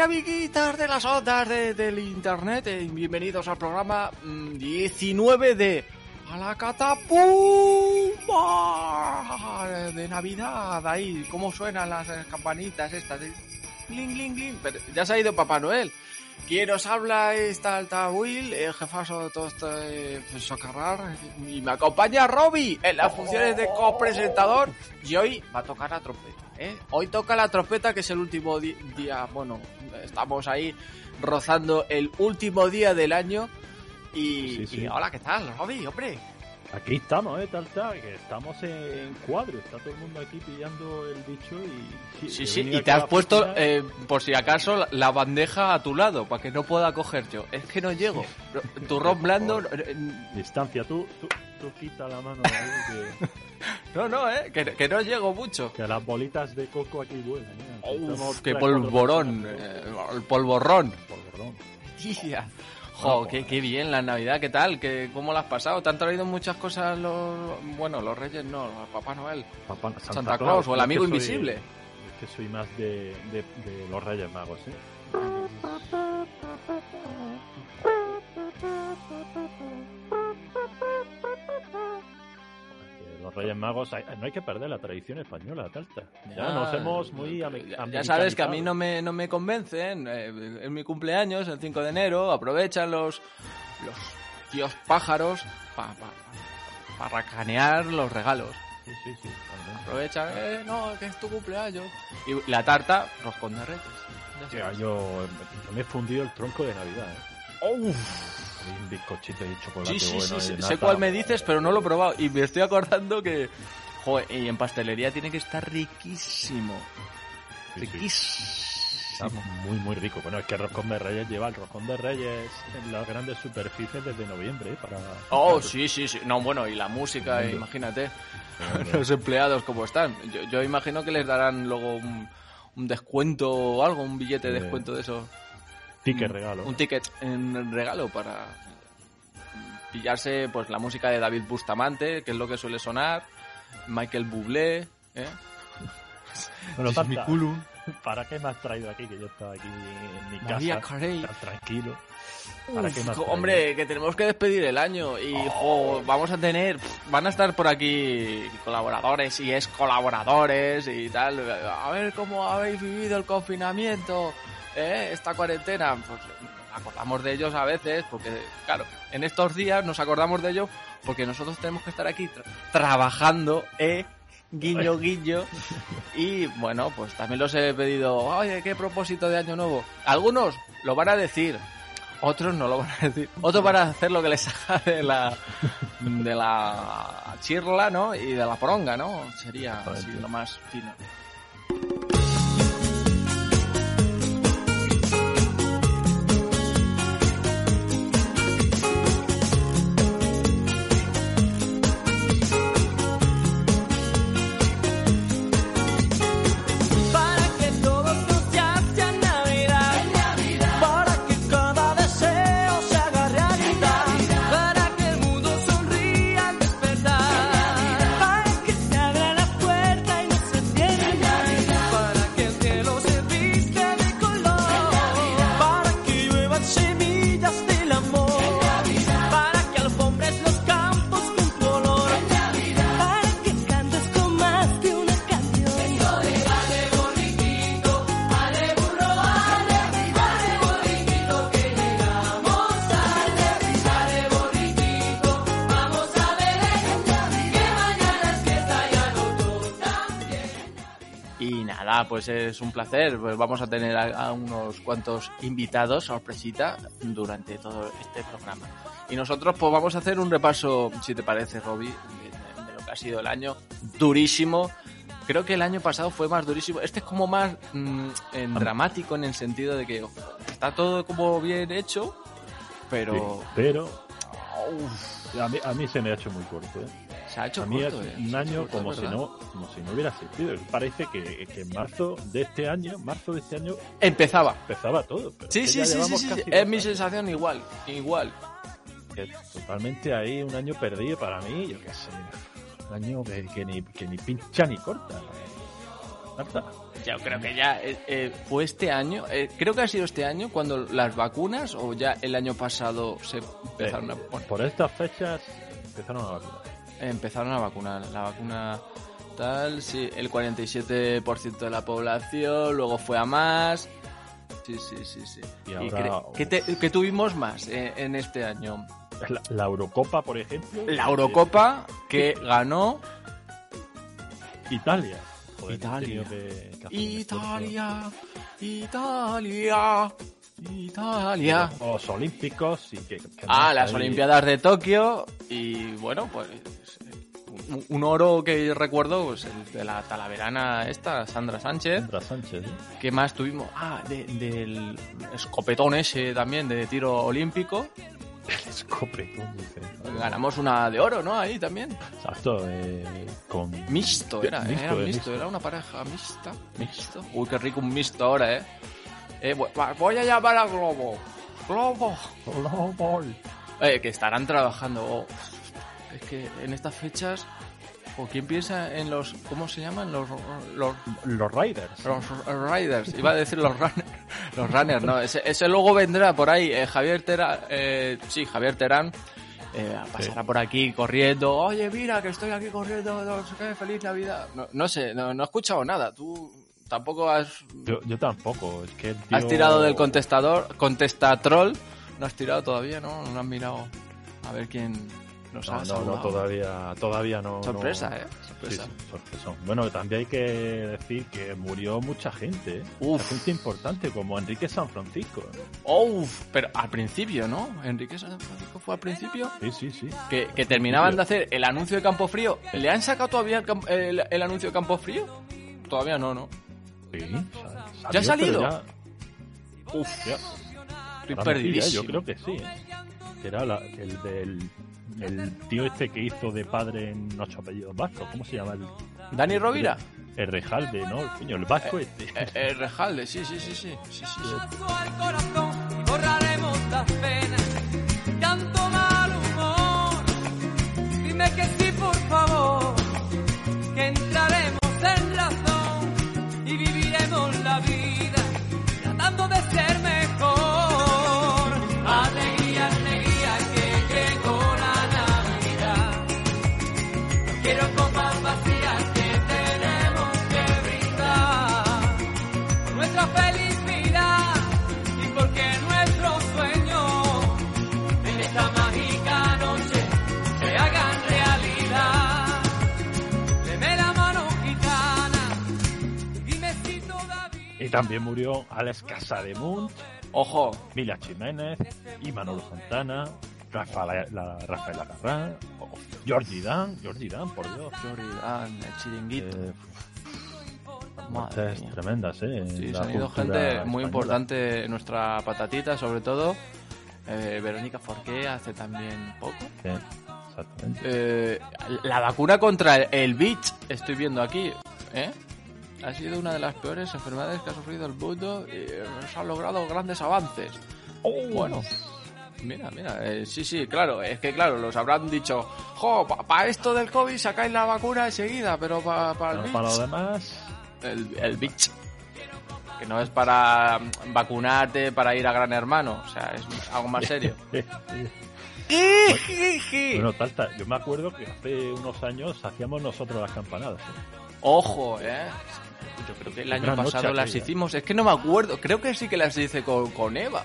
Amiguitas de las ondas de- del internet. eh, bienvenidos al programa mm, 19 de A la Catapumba de Navidad. Ahí, ¿cómo suenan las eh, campanitas estas? de Gling, gling, gling. Pero ya se ha ido Papá Noel. Quien os habla es Talta Will, el jefazo de todo este socarrar. Y me acompaña Robbie en las funciones de copresentador. Y hoy va a tocar la trompeta. ¿Eh? Hoy toca la trompeta, que es el último día. Bueno, estamos ahí rozando el último día del año. Y, Sí, sí. y hola, ¿qué tal, Robbie? Hombre, Aquí estamos, ¿eh? Tal, tal, que estamos en cuadro. Está todo el mundo aquí pillando el bicho y... Sí, sí, y te has puesto, eh, por si acaso, la- bandeja a tu lado, para que no pueda coger yo. Es que no llego. Turrón blando... eh, Distancia, tú, tú, tú quita la mano de ahí, que, No, no, eh, que, que no llego mucho. que las bolitas de coco aquí vuelan. mira. Uf, qué polvorón, eh, el polvorrón. Polvorón. Tía. Jo, qué, qué bien la Navidad, ¿qué tal? ¿Qué, ¿Cómo lo has pasado? ¿Te han traído muchas cosas los... Bueno, los Reyes no, Papá Noel. Papá- Santa, Santa Claus o el es amigo soy- invisible. Es que soy más de, de, de los Reyes Magos, ¿eh? Los Reyes Magos, hay- no hay que perder la tradición española, Talta. Ya, nos hemos muy Ya, ya sabes que a mí no me, no me convencen. eh, es mi cumpleaños, el 5 de enero. Aprovechan los, los tíos pájaros para racanear los regalos. Sí, sí, sí. Aprovechan, eh, no, que es tu cumpleaños. Y la tarta, roscón de. Ya sabes. yo, yo me he fundido el tronco de Navidad, ¿eh? Hay un bizcochito y chocolate Sí, sí, bueno sí, sé cuál me dices, pero no lo he probado. Y me estoy acordando que, joder, y en pastelería tiene que estar riquísimo. Sí, sí. Riquísimo. muy, muy rico. Bueno, es que el roscón de Reyes lleva el roscón de Reyes en las grandes superficies desde noviembre, ¿eh? Para... Oh, sí, sí, sí. No, bueno, y la música, Mundo. imagínate. Los empleados como están. Yo, yo imagino que les darán luego un, un descuento o algo, un billete de descuento de eso. Ticket Un- regalo. Un ticket en regalo para pillarse pues la música de David Bustamante, que es lo que suele sonar, Michael Bublé, ¿eh? Bueno, ¿para qué me has traído aquí? Que yo estaba aquí en mi María casa, Carey. tan tranquilo. ¿Para qué me has Uf, hombre, que tenemos que despedir el año y jo, vamos a tener, van a estar por aquí colaboradores y ex colaboradores y tal. A ver cómo habéis vivido el confinamiento, ¿eh? esta cuarentena. Pues acordamos de ellos a veces, porque claro, en estos días nos acordamos de ellos porque nosotros tenemos que estar aquí tra- trabajando, ¿eh? Guiño, guiño. Y bueno, pues también los he pedido, oye, ¿qué propósito de año nuevo? Algunos lo van a decir, otros no lo van a decir. Otros van a hacer lo que les haga de la, de la chirla, ¿no? Y de la poronga, ¿no? Sería así lo más fino. Pues es un placer. Pues vamos a tener a, a unos cuantos invitados, sorpresita, durante todo este programa. Y nosotros pues vamos a hacer un repaso, si te parece, Robbie, de, de lo que ha sido el año. Durísimo. Creo que el año pasado fue más durísimo. Este es como más mm, en dramático en el sentido de que está todo como bien hecho, pero Sí, pero a mí, a mí se me ha hecho muy corto. ¿eh? Se ha hecho corto, es eh. un año corto, como si no como si no hubiera existido. Parece que, que en marzo de este año, marzo de este año, Empezaba. empezaba todo. pero Sí, sí, sí, sí, Es mi sensación igual, igual. que totalmente ahí un año perdido para mí, yo qué sé. Un año que, que ni, que ni pincha ni corta. Yo creo que ya eh, eh, fue este año, eh, creo que ha sido este año cuando las vacunas o ya el año pasado se empezaron a poner. Por estas fechas empezaron a vacunar. Empezaron a vacunar. La vacuna tal, sí, el 47% de la población, luego fue a más. Sí, sí, sí, sí. Y ¿Y ahora, ¿qué, te- qué tuvimos más eh, en este año? La, la Eurocopa, por ejemplo. La Eurocopa que ganó Italia. Joder, que- que Italia, Italia, Italia. Los Olímpicos y que. que Ah, las Olimpiadas de Tokio y bueno, pues un, un oro que recuerdo, pues el de la talaverana esta, Sandra Sánchez. Sandra Sánchez. ¿eh? ¿Qué más tuvimos? Ah, de- del escopetón ese también de tiro olímpico. El escopetón, dice. Ganamos una de oro, ¿no? Ahí también. Exacto, eh, con. Mixto era, Mixto, era eh, mixto, mixto. era una pareja mixta. Mixto. Uy, qué rico un mixto ahora, ¿eh? Eh voy a llamar a Globo. Globo. Global. Eh, que estarán trabajando. oh, es que en estas fechas, ¿o quién piensa en los, ¿cómo se llaman? Los, los, Los Riders. los riders. Iba a decir los runners. Los runners, no. Ese, ese luego vendrá por ahí. eh, Javier Terán, eh, sí, Javier Terán. eh, pasará por aquí corriendo. Oye, mira que estoy aquí corriendo. No sé qué, feliz Navidad. No, no sé, no, no he escuchado nada. Tú tampoco has, Yo, yo tampoco, es que el tío- has tirado del contestador, contestatrol. No has tirado todavía, ¿no? No has mirado a ver quién nos No, ha no, no, todavía, todavía no. Sorpresa, no- ¿eh? Sorpresa. sí, sorpresón. Bueno, también hay que decir que murió mucha gente, ¿eh? Uf. Gente importante, como Enrique San Francisco. Uf, pero al principio, ¿no? Enrique San Francisco fue al principio. Sí, sí, sí. Que, que terminaban de hacer el anuncio de Campo Frío. ¿Le han sacado todavía el, el- el anuncio de Campo Frío? Todavía no, ¿no? Sí, sa- ¿Ya ha salido? ya- Uf, ya. estoy perdidísimo. Yo creo que sí. ¿eh? Que era la- el del el tío este que hizo de padre en ocho apellidos vascos. ¿Cómo se llama? El, ¿Dani Rovira? el Rejalde, ¿no? El, coño, el vasco este. Eh, eh, Rejalde, sí, sí, sí, sí. sí, sí, sí. al corazón y borraremos las penas. Tanto mal humor. Dime que sí, por favor. Que entraremos en razón Y también murió Alex Casademunt, Ojo, Mila Jiménez, y Manolo Santana, Rafael, la, Rafael o Georgie Dan, Georgie Dan, por Dios. Jordi Dan, el chiringuito. Eh, muertes tremendas, ¿eh? en Sí, se han ido gente muy importante, nuestra patatita sobre todo. Eh, Verónica Forqué hace también poco. Sí, exactamente. Eh, la vacuna contra el VIH, estoy viendo aquí, ¿eh? Ha sido una de las peores enfermedades que ha sufrido el mundo y eh, se han logrado grandes avances. Oh, bueno. Mira, mira, eh, sí, sí, claro, es que claro, los habrán dicho, jo, para esto del COVID sacáis la vacuna enseguida, pero para el Pero VIH, para lo demás, el, el VIH, que no es para mm, vacunarte, para ir a Gran Hermano, o sea, es algo más serio. bueno, Talta, yo me acuerdo que hace unos años hacíamos nosotros las campanadas. ¿eh? Ojo, eh. Yo creo que el año Gran pasado las aquella. hicimos. Es que no me acuerdo. Creo que sí que las hice con, con Eva.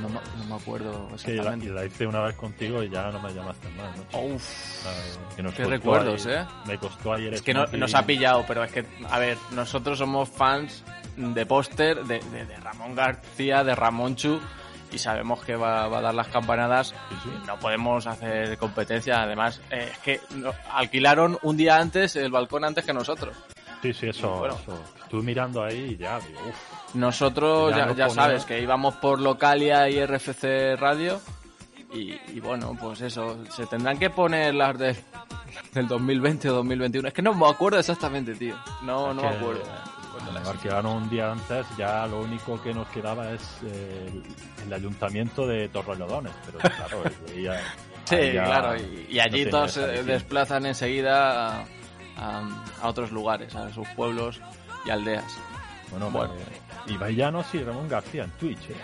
No, me- no me acuerdo Sí, la, y exactamente. la hice una vez contigo y ya no me llamaste más, ¿no? Uf, Ay, que nos qué costó recuerdos, ayer- ¿eh? Me costó ayer es que no- nos ha pillado, pero es que, a ver, nosotros somos fans de póster de, de- de Ramón García, de Ramón Chu, y sabemos que va, va a dar las campanadas. Sí, sí. No podemos hacer competencia, además, eh, es que no- alquilaron un día antes el balcón antes que nosotros. Sí, sí, eso, Bueno. eso. Estuve mirando ahí y ya, digo. Nosotros, Ya ya, no ya ponía- sabes, que íbamos por Localia y RFC Radio. Y, y bueno, pues eso, se tendrán que poner las de, del 2020 o 2021. Es que no me acuerdo exactamente, tío. No, no me acuerdo. Cuando alquilaron un día antes, ya lo único que nos quedaba es eh, el, el ayuntamiento de Torrelodones. Pero claro, ya- Sí, ya claro, y, allí todos se desplazan enseguida a, a- a otros lugares, a sus pueblos y aldeas. Bueno, Bueno. eh, Ibai Llanos y Ramón García en Twitch. eh.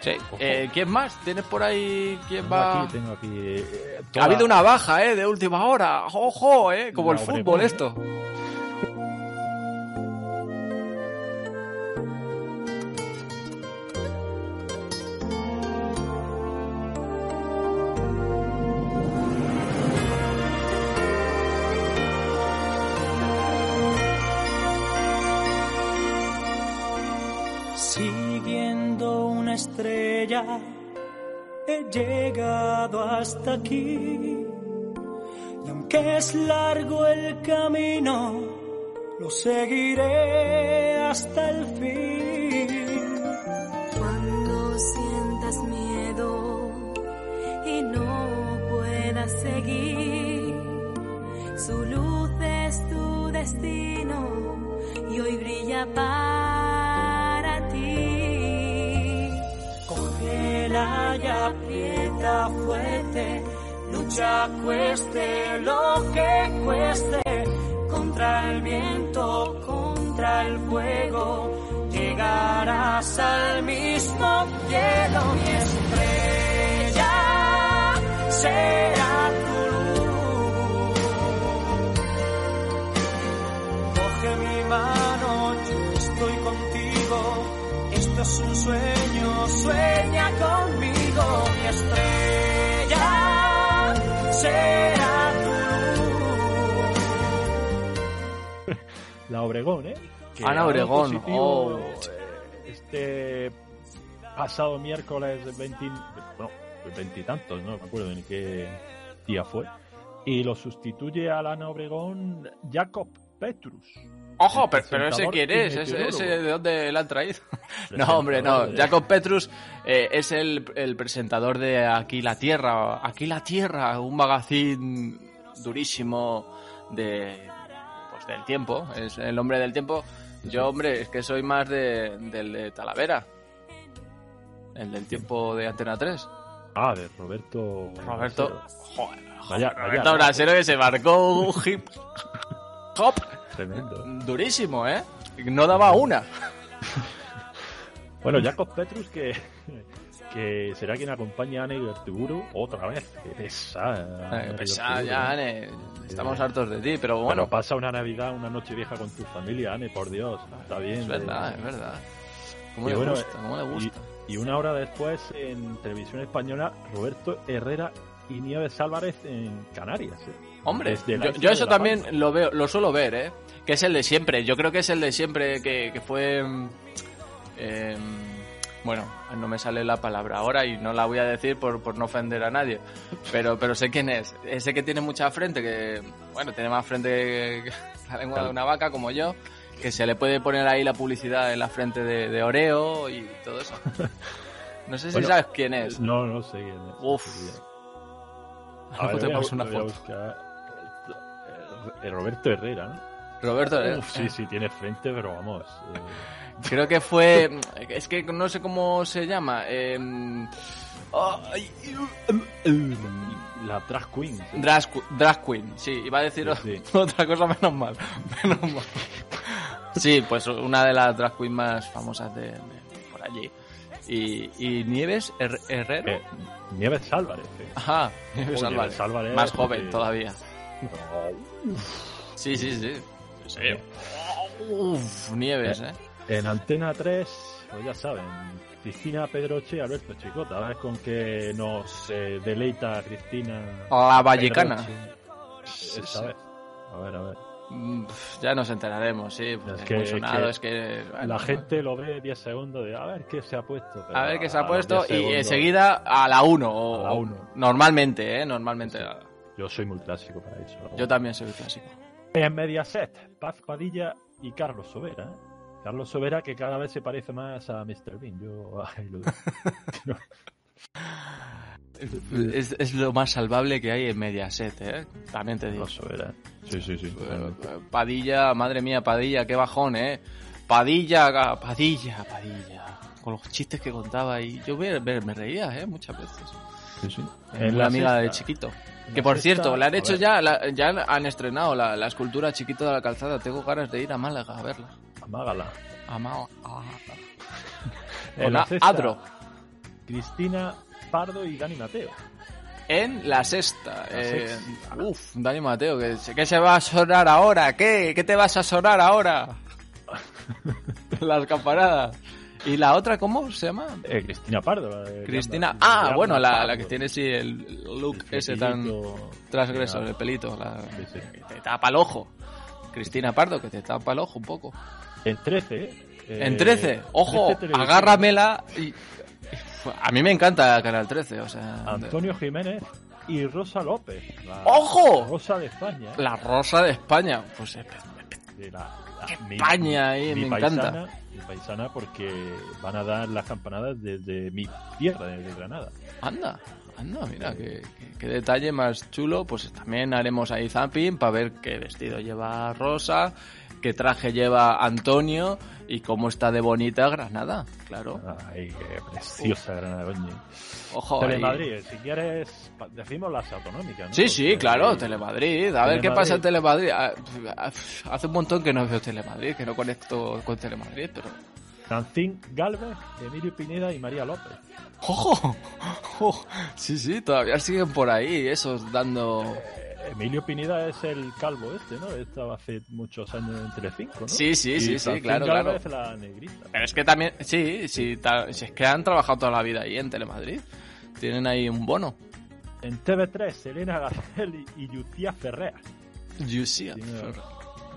Sí. Eh, ¿Quién más? ¿Tienes por ahí quién Tengo va? aquí, tengo aquí. eh, Ha habido una baja, ¿eh? De última hora. ¡Ojo, eh! Como el fútbol esto. He llegado hasta aquí. Y aunque es largo el camino, lo seguiré hasta el fin. Cuando sientas miedo y no puedas seguir, su luz es tu destino y hoy brilla para aprieta fuerte, lucha cueste lo que cueste, contra el viento, contra el fuego, llegarás al mismo cielo, mi estrella será tu luz. Coge mi mano, yo estoy contigo. Esto es un sueño, sueña conmigo. La Obregón, ¿eh? Que Ana Obregón, positivo, oh. Este pasado miércoles 20, bueno, veintitantos, no me acuerdo ni qué día fue. Y lo sustituye a la Ana Obregón Jacob Petrus. Ojo, pero, pero ese quién es, ese, de dónde la han traído. no, hombre, no. Jacob Petrus eh, es el, el presentador de Aquí la Tierra. Aquí la Tierra, un magazine durísimo de del tiempo. Es el hombre del tiempo. Yo, hombre, es que soy más de, del de Talavera. El del tiempo de Antena 3. Ah, de Roberto. Roberto. Joder, Vaya, Roberto Brasero que se marcó un hip hop Tremendo. durísimo, ¿eh? No daba una. Bueno, Jacob Petrus que, que será quien acompaña a Anne Bertuguru otra vez. Qué pesada. Eh, Anne pesada ya, ¿eh? Ane. Estamos hartos de ti, pero Bueno, bueno, pasa una Navidad, una noche vieja con tu familia, Anne, por Dios. Está bien. es de- verdad, es verdad. ¿Cómo Y le bueno, gusta? ¿Cómo le gusta? Y, y una hora después, en televisión española, Roberto Herrera y Nieves Álvarez en Canarias. ¿eh? Hombre, yo, eso también Palma. lo veo, lo suelo ver, ¿eh? Que es el de siempre. Yo creo que es el de siempre que, que fue. em, bueno, no me sale la palabra ahora y no la voy a decir por, por no ofender a nadie. Pero, pero sé quién es. Ese que tiene mucha frente, que. Bueno, tiene más frente que la lengua de una vaca, como yo. Que se le puede poner ahí la publicidad en la frente de, de Oreo y todo eso. No sé si Bueno, sabes quién es. No, no sé quién es. Uf. A ver, Luego te paso una foto. Eh, Roberto Herrera, ¿no? Roberto, ¿eh? Uf, sí, sí, tiene frente, pero vamos. eh, Creo que fue. Es que no sé cómo se llama. eh, la drag queen. sí. drag, qu- drag Queen. Sí, iba a decir Sí, otra cosa menos mal. Menos mal. Sí, pues una de las drag queen más famosas de, de por allí. Y, y Nieves Her- Herrero. Eh, Nieves Álvarez. eh. Ajá, Nieves Álvarez. Nieves Álvarez, Más joven porque- todavía. Sí, sí, sí. Uf, Nieves, ¿eh? En Antena 3, pues ya saben, Cristina Pedroche y Alberto Chicota. A ver con qué nos eh, deleita Cristina. La vallecana. Esta vez. A ver, a ver. Mm, Ya nos enteraremos, sí. pues Es Es que- es que es que... La gente lo ve 10 segundos de a ver qué se ha puesto. A ver qué se ha puesto 10 y enseguida a la 1. A la. Normalmente, ¿eh? Normalmente. Yo soy muy clásico para eso. Yo también soy clásico. En Mediaset, Paz Padilla y Carlos Sobera. ¿Eh? Carlos Sobera que cada vez se parece más a Mr. Bean. Yo ahí lo. Es, es lo más salvable que hay en Mediaset, ¿eh? También te digo. Carlos Sobera. Sí, sí, sí. totalmente. Padilla, madre mía, Padilla, qué bajón, ¿eh? Padilla, ga- Padilla, Padilla. Con los chistes que contaba y yo me, reía, ¿eh? Muchas veces. Sí, sí. En la amiga de chiquito. Que la por sexta- cierto, le han hecho ya, la- ya han estrenado la, la escultura chiquito de la calzada. Tengo ganas de ir a Málaga a verla. Mágala. A Málaga. En la sexta, Adro. Cristina Pardo y Dani Mateo. En la sexta. La eh, sexta. uf, Dani Mateo, ¿qué, ¿qué se va a sonar ahora? ¿Qué? ¿Qué te vas a sonar ahora? Las campanadas. ¿Y la otra cómo se llama? Eh, Cristina Pardo. de- Cristina. Ah, bueno, la, que tiene sí el look El ese tan transgresor, el pelito. La, Sí, sí. que te tapa el ojo. Cristina Pardo, que te tapa el ojo un poco. En 13, ¿eh? en 13, ojo, 13 televisión. agárramela. Y, a mí me encanta Canal 13, o sea. Antonio Jiménez y Rosa López. la ¡Ojo! Rosa de España. La rosa de España. Pues eh, de la, la- España ahí, me encanta. paisana, Mi paisana porque van a dar las campanadas desde mi tierra, desde Granada. anda, anda, mira, qué, qué- qué detalle más chulo. Pues también haremos ahí zapping para ver qué vestido lleva Rosa, qué traje lleva Antonio y cómo está de bonita Granada, claro. Ay, qué preciosa Granada, coño. Ojo. ahí. Telemadrid, si quieres, decimos las autonómicas, ¿no? Sí, sí, Porque- claro, Telemadrid. A ver qué pasa en Telemadrid. Ah, ah, Hace un montón que no veo Telemadrid, que no conecto con Telemadrid, pero... Francín Galvez, Emilio Pineda y María López. ¡Ojo! Sí, sí, todavía siguen por ahí, esos dando... Eh, Emilio Pineda es el calvo este, ¿no? Estaba hace muchos años en Telecinco, ¿no? Sí, sí, Y sí, sí, claro, claro. la negrita. Pero es que también, sí, sí, ta- si es que han trabajado toda la vida ahí en Telemadrid. Tienen ahí un bono. En TV3, Elena Garcel y, y Lucía Ferrer. Yusia. Sí,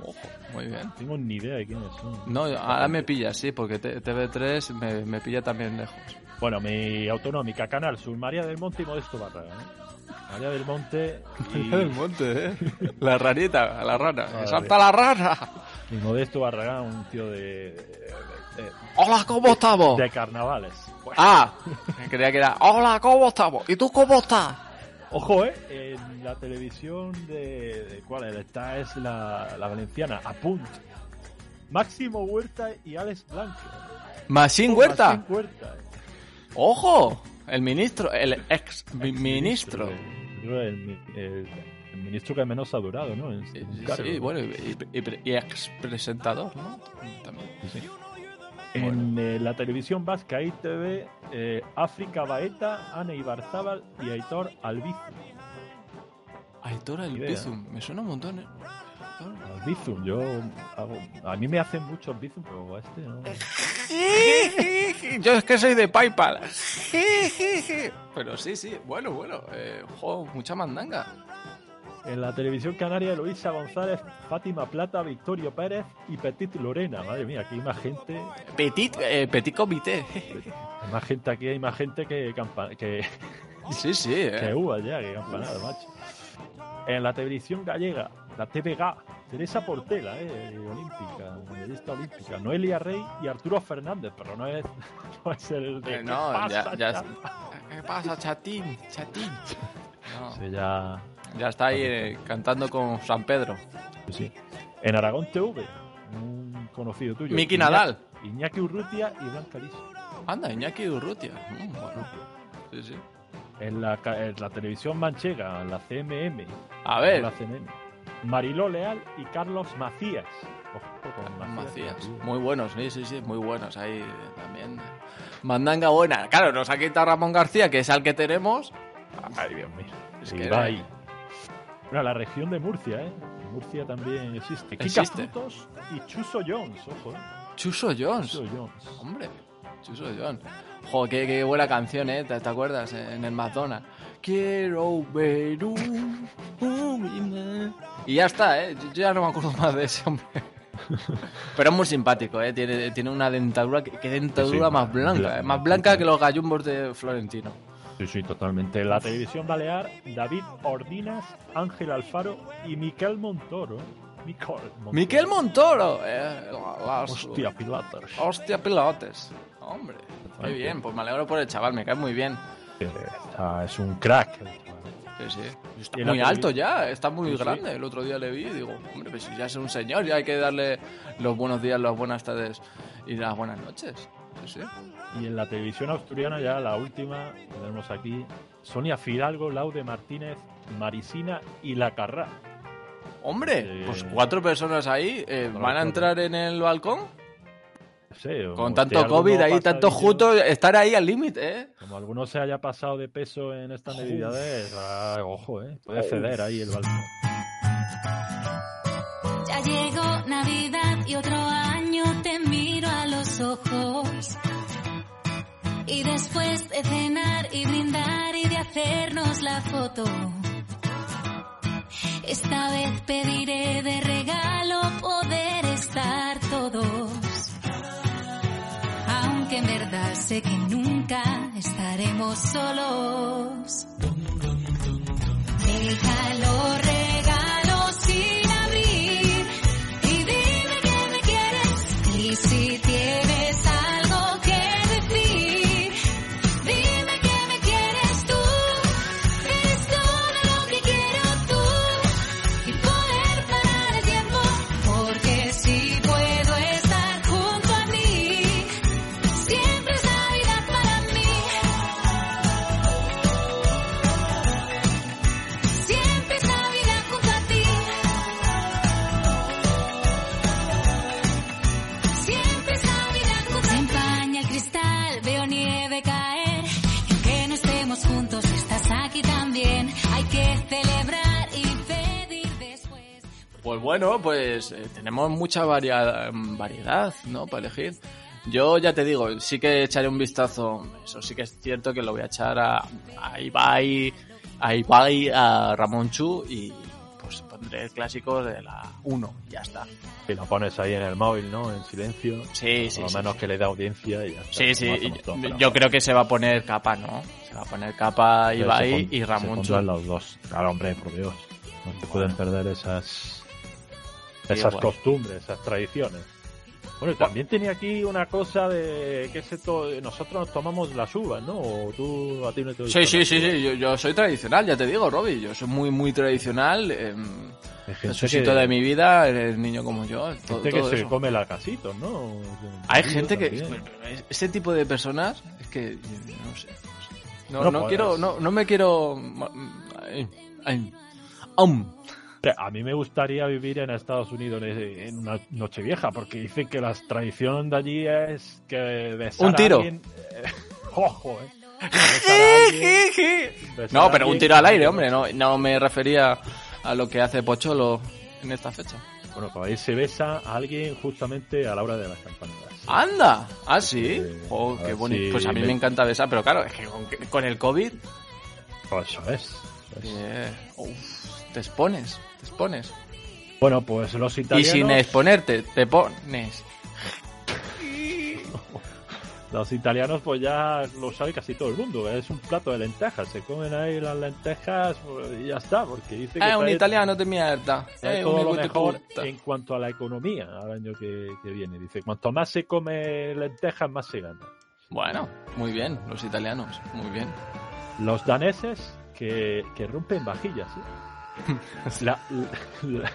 Ojo, muy bien. No tengo ni idea de quiénes son. No, ahora me pilla, sí, porque T- TV3 me, me pilla también lejos. Bueno, mi autonómica, Canal Sur, María del Monte y Modesto Barraga. ¿eh? María del Monte y, monte, ¿eh? La ranita, la rana. Madre. ¡Salta la rana! y Modesto Barraga, un tío de, de, ¡Hola, cómo estamos! de carnavales. Bueno, Ah, creía que era ¡Hola, cómo estamos! ¿Y tú cómo estás? Ojo, ¿eh? En la televisión de... de ¿Cuál es? Esta es la, la valenciana, Apunt. Máximo Huerta y Alex Blanco. Masín Huerta. Huerta. ¡Ojo! El ministro, el ex mi- ministro. creo el, el- el ministro que menos ha durado, ¿no? En- Sí, en sí, cargo. sí, bueno, y, y- y ex presentador, ¿no? También. Sí. En eh, la televisión vasca ITV, eh, África Baeta, Ana Ibarzábal y Aitor Albizu. Aitor Idea. Alpizum, me suena un montón, ¿eh? Albizum, yo hago, a mí me hacen mucho Albizum, pero a este no. Yo es que soy de PayPal. Pero sí, sí, bueno, bueno. Eh, jo, mucha mandanga. En la televisión canaria, Luisa González, Fátima Plata, Victorio Pérez y Petit Lorena. Madre mía, aquí hay más gente. Petit, eh, petit comité. Hay más gente aquí, hay más gente que, campa- que, Sí, sí, que eh. uvas ya, que campanada, macho. En la televisión gallega, la TVG, Teresa Portela, eh, olímpica, medallista olímpica, Noelia Rey y Arturo Fernández, pero no es, no es el de Eh, ¿qué no, ya, pasa, ya. chaval? ¿Qué pasa, chatín? Chatín. No, Sí, ya, ya está ahí eh, cantando con San Pedro. sí. En Aragón TV, un conocido tuyo. Miki Nadal. Iñaki Urrutia y Blanca Liso. Anda, Iñaki Urrutia. Mm, bueno. Sí, sí. En la, en la televisión manchega, la CMM. A ver, La CMM. Mariló Leal y Carlos Macías. Ojo con Macías. Macías. Muy buenos, sí, sí, sí, muy buenos ahí eh, también. Mandanga buena. Claro, nos ha quitado Ramón García, que es al que tenemos. Ay, Dios mío. Es que va ahí. Bueno, la región de Murcia, ¿eh? Murcia también existe. Kika Existe. Frutos y Chuso Jones, ojo, ¿eh? Chuso Jones. Chuso Jones. Hombre. Chuso John. Jo, qué, qué buena canción, ¿eh? ¿Te, te acuerdas? En el McDonald's. Quiero ver un... un- Y ya está, ¿eh? Yo ya no me acuerdo más de ese hombre. Pero es muy simpático, ¿eh? Tiene, tiene una dentadura... ¿Qué dentadura Sí, más blanca? bla- ¿eh? Más blanca que los gallumbos de Florentino. Sí, sí, totalmente. En la televisión balear, David Ordinas, Ángel Alfaro y Miquel Montoro. Miquel Montoro. Miquel Montoro. Eh, las- Hostia, pilatas. Hostia, pilotes. Hombre, muy bien. Pues me alegro por el chaval, me cae muy bien. Eh, está- es un crack. Sí. Está muy alto ya, está muy Sí, sí. grande. El otro día le vi y digo, hombre, pues si ya es un señor, ya hay que darle los buenos días, las buenas tardes y las buenas noches. Sí, sí. Y en la televisión asturiana, ya la última, tenemos aquí, Sonia Fidalgo, Laude Martínez, Marisina y La Carrá. Hombre, Eh, pues cuatro personas ahí eh, van a entrar en el balcón sé, con tanto COVID ahí, tanto pasadillo, juntos, estar ahí al límite, ¿eh? Como alguno se haya pasado de peso en estas navidades, ah, ojo, ¿eh? Puede ceder ahí el balcón. Ya llegó Navidad y otro año te miro a los ojos. Y después de cenar y brindar y de hacernos la foto. Esta vez pediré de regalo poder estar todos. En verdad sé que nunca estaremos solos. Deja los regalos sin abrir y dime que me quieres. Y si bueno, pues eh, tenemos mucha varia- variedad, ¿no? Para elegir. Yo ya te digo, sí que echaré un vistazo. Eso sí que es cierto que lo voy a echar a, a Ibai, a Ibai, a Ramón Chu y pues pondré el clásico de la 1, ya está. Y lo pones ahí en el móvil, ¿no? En silencio. Sí, sí, Por lo sí. menos que le dé audiencia y ya está. Sí, sí, y pero- yo creo que se va a poner capa, ¿no? Se va a poner capa Se Ibai pon- y se Ramón Chu. pondrán los dos. Claro, hombre, por Dios. No se pueden perder esas esas costumbres, esas tradiciones. Bueno, también tenía aquí una cosa de que se to- nosotros nos tomamos las uvas, ¿no? O tú a ti no te Sí, sí, sí, sí, yo, yo soy tradicional, ya te digo, Robbie, yo soy muy, muy tradicional. Eh, Jesucito que- de mi vida, el niño como yo, todo, gente que todo se eso. come la casito, ¿no? Hay gente que... Ese tipo de personas, es que... No sé. No, no quiero... No, no me quiero... ay, ay, um. A mí me gustaría vivir en Estados Unidos en una Nochevieja, porque dicen que la tradición de allí es que besar Un tiro. A alguien, eh, ojo, eh. Alguien- No, pero un tiro al aire, hombre. No, no me refería a lo que hace Pocholo en esta fecha. Bueno, pues ahí se besa a alguien justamente a la hora de las campanadas. ¡Anda! ¿Ah, sí? Eh, Oh, qué ver bonito. si Pues a mí me- me encanta besar, pero claro, es que con, con el COVID... Pues eso es. eso es. eh, uf, te expones, te expones. Bueno, pues los Y italianos, sin exponerte, te pones. los italianos pues ya lo sabe casi todo el mundo. Es un plato de lentejas. Se comen ahí las lentejas pues, y ya está, porque dice que Ah, un italiano de mierda. Eh, todo lo mejor puta. en cuanto a la economía al año que, que viene. Dice, cuanto más se come lentejas, más se gana. Bueno, muy bien, los italianos, muy bien. Los daneses que, que rompen vajillas. ¿eh? La- la-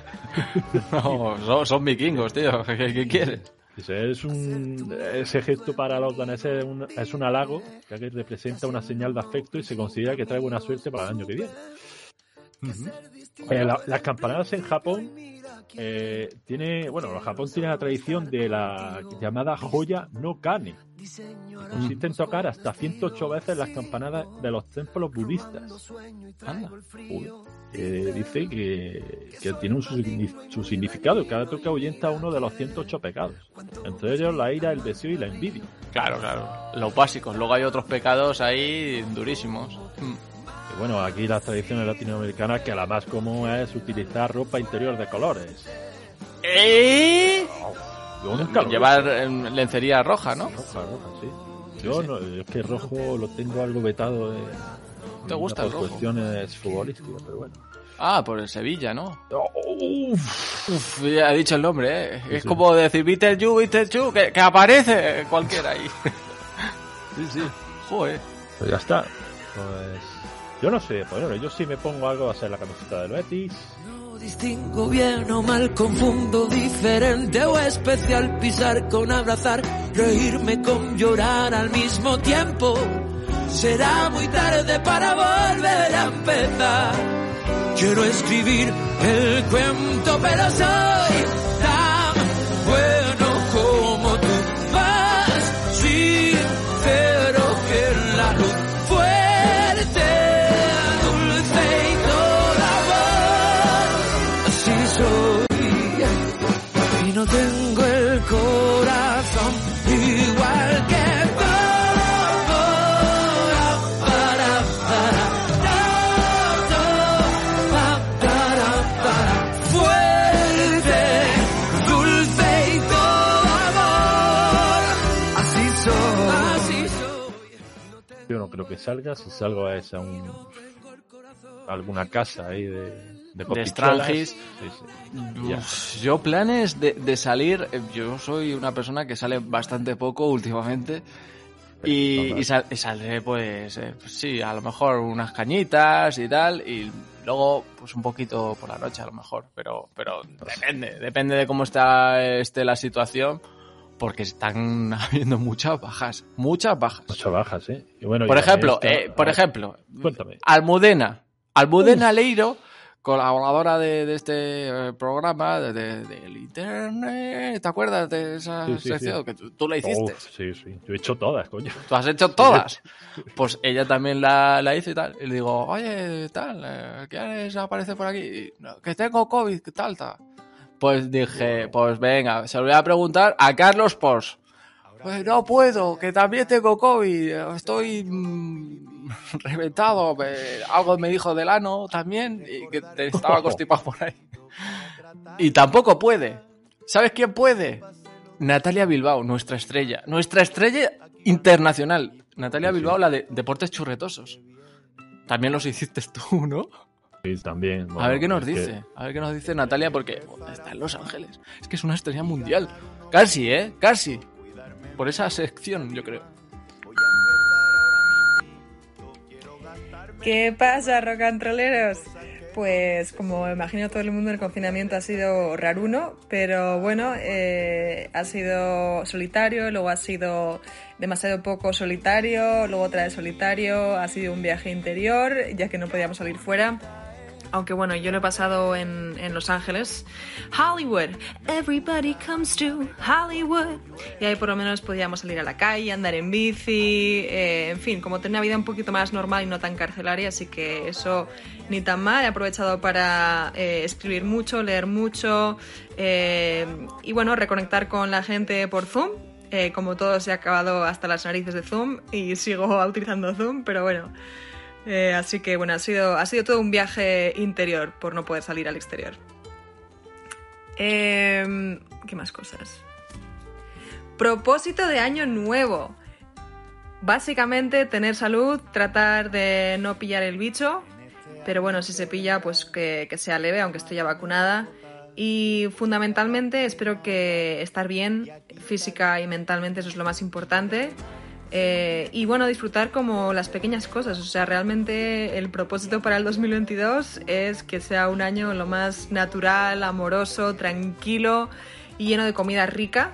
No, son, son vikingos, tío. ¿Qué, qué quieres? Dice, es un, ese gesto para los daneses es un, es un halago, ya que representa una señal de afecto y se considera que trae buena suerte para el año que viene. Eh, la- las campanadas en Japón eh, tiene, bueno, Japón tiene la tradición de la llamada joya no kane. que Consiste en tocar hasta 108 veces las campanadas de los templos budistas. Anda. Uy, que dice que, que tiene un, su, su significado. Cada toque ahuyenta uno de los 108 pecados. Entre ellos la ira, el deseo y la envidia. Claro, claro. Los básicos. Luego hay otros pecados ahí durísimos. Mm. Bueno, aquí las tradiciones latinoamericanas que la más común es utilizar ropa interior de colores. ¿Eh? Yo nunca lo he Llevar lencería roja, ¿no? Roja, roja, sí. Yo no, es que rojo lo tengo algo vetado de, ¿Te gusta el rojo? cuestiones futbolísticas, pero bueno. Ah, por el Sevilla, ¿no? Uf, Uf, ya he dicho el nombre, ¿eh? Es como decir, ¿viste el Yu, viste el Chu? Que, que aparece cualquiera ahí. sí, sí. Joder. pues ya está. Pues yo no sé, pues bueno, yo si me pongo algo a ser la camiseta del Betis. No distingo bien o mal, confundo diferente o especial, pisar con abrazar, reírme con llorar al mismo tiempo. Será muy tarde para volver a empezar. Quiero escribir el cuento, pero soy Yo no creo que salga, si salgo a un, a alguna casa ahí de, de, copichuelas. Strangis. Sí, sí. Ya. Uf, yo planes de, de salir, eh, yo soy una persona que sale bastante poco últimamente. Y, y sal- y saldré pues, eh, pues sí, a lo mejor unas cañitas y tal, y luego pues un poquito por la noche a lo mejor, pero, pero depende, depende de cómo está esté la situación, porque están habiendo muchas bajas, muchas bajas. Muchas bajas, ¿eh? Y bueno, Por ejemplo, eh, por ejemplo, Cuéntame. Almudena. Almudena Leiro, colaboradora de, de este eh, programa de- de- del internet. ¿Te acuerdas de esa Sí, sí, sección? sí. Que tú, tú la hiciste. Uf, sí, sí. Yo he hecho todas, coño. Tú has hecho todas. Pues ella también la, la hizo y tal. Y le digo, oye, tal, eh, ¿quieres aparecer por aquí? Y, "No, que tengo COVID, ¿qué tal, tal? Pues dije, pues venga, se lo voy a preguntar a Carlos Pos. Pues no puedo, que también tengo COVID, estoy mm, reventado, algo me dijo del ano también, y que estaba constipado por ahí. Y tampoco puede. ¿Sabes quién puede? Natalia Bilbao, nuestra estrella. Nuestra estrella internacional. Natalia Bilbao, la de Deportes Churretosos. También los hiciste tú, ¿no? También. A ver qué nos que- dice. A ver qué nos dice Natalia, porque está en Los Ángeles. Es que es una estrella mundial. Casi, ¿eh? Casi. Por esa sección, yo creo. ¿Qué pasa, rock and rolleros? Pues como imagino todo el mundo, el confinamiento ha sido raruno, pero bueno, eh, ha sido solitario, luego ha sido demasiado poco solitario, luego otra vez solitario, ha sido un viaje interior, ya que no podíamos salir fuera. Aunque bueno, yo lo he pasado en, en Los Ángeles. Hollywood, everybody comes to Hollywood. Y ahí por lo menos podíamos salir a la calle, andar en bici, eh, en fin, como tener una vida un poquito más normal y no tan carcelaria, así que eso ni tan mal. He aprovechado para eh, escribir mucho, leer mucho eh, y bueno, reconectar con la gente por Zoom. Como todo se ha acabado hasta las narices de Zoom y sigo utilizando Zoom, pero bueno. Eh, así que bueno, ha sido, ha sido todo un viaje interior por no poder salir al exterior. Em, ¿Qué más cosas? Propósito de año nuevo. Básicamente tener salud, tratar de no pillar el bicho, pero bueno, si se pilla, pues que, sea leve, aunque estoy ya vacunada. Y fundamentalmente espero que estar bien física y mentalmente, eso es lo más importante. Eh, y bueno, disfrutar como las pequeñas cosas. O sea, realmente el propósito para el 2022 es que sea un año lo más natural, amoroso, tranquilo y lleno de comida rica.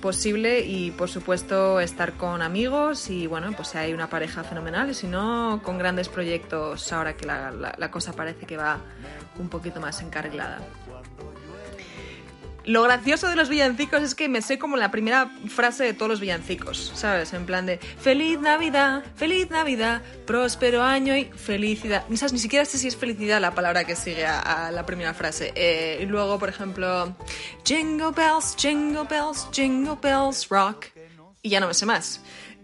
posible y por supuesto estar con amigos y bueno, pues si hay una pareja fenomenal y si no, con grandes proyectos ahora que la, la- la cosa parece que va un poquito más encarrilada. Lo gracioso de los villancicos es que me sé como la primera frase de todos los villancicos, ¿sabes? En plan de Feliz Navidad, Feliz Navidad, próspero año y felicidad. Ni, sabes, ni siquiera sé si es felicidad la palabra que sigue a, a la primera frase. Eh, y luego, por ejemplo, Jingle Bells, Jingle Bells, Jingle Bells Rock. Y ya no me sé más.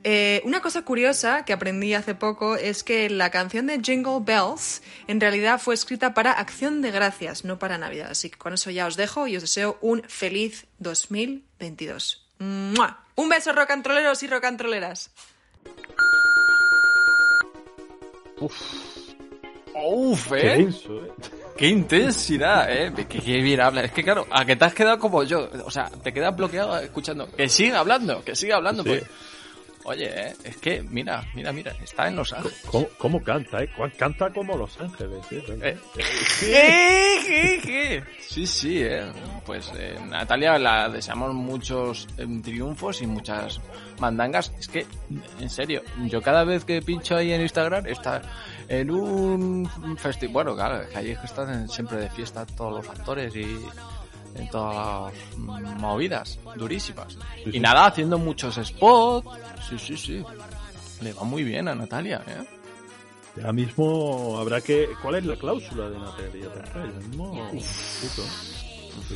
Eh, una cosa curiosa que aprendí hace poco es que la canción de Jingle Bells en realidad fue escrita para Acción de Gracias, no para Navidad. Así que con eso ya os dejo y os deseo un feliz 2022. ¡Mua! Un beso, rocantroleros y rocantroleras. Uf, Qué ¿eh? denso, ¿eh? Qué intensidad, ¿eh? Que, que bien habla. Es que claro, a que te has quedado como yo. O sea, te quedas bloqueado escuchando. Que siga hablando, que siga hablando. Sí. Pues. Oye, ¿eh? es que, mira, mira, mira, está en Los Ángeles. ¿Cómo, cómo canta, eh? Canta como Los Ángeles, ¿eh? Eh, ¿Qué, qué, qué? Sí, sí, eh. Pues eh, Natalia la deseamos muchos eh, triunfos y muchas mandangas. Es que, en serio, yo cada vez que pincho ahí en Instagram está en un festival. Bueno, claro, es que ahí es que están siempre de fiesta todos los actores y en todas las movidas durísimas. Sí, Y sí. nada, haciendo muchos spots. Sí, sí, sí. Le va muy bien a Natalia, ¿eh? Ya mismo habrá que... ¿Cuál es la cláusula de Natalia? Ya mismo...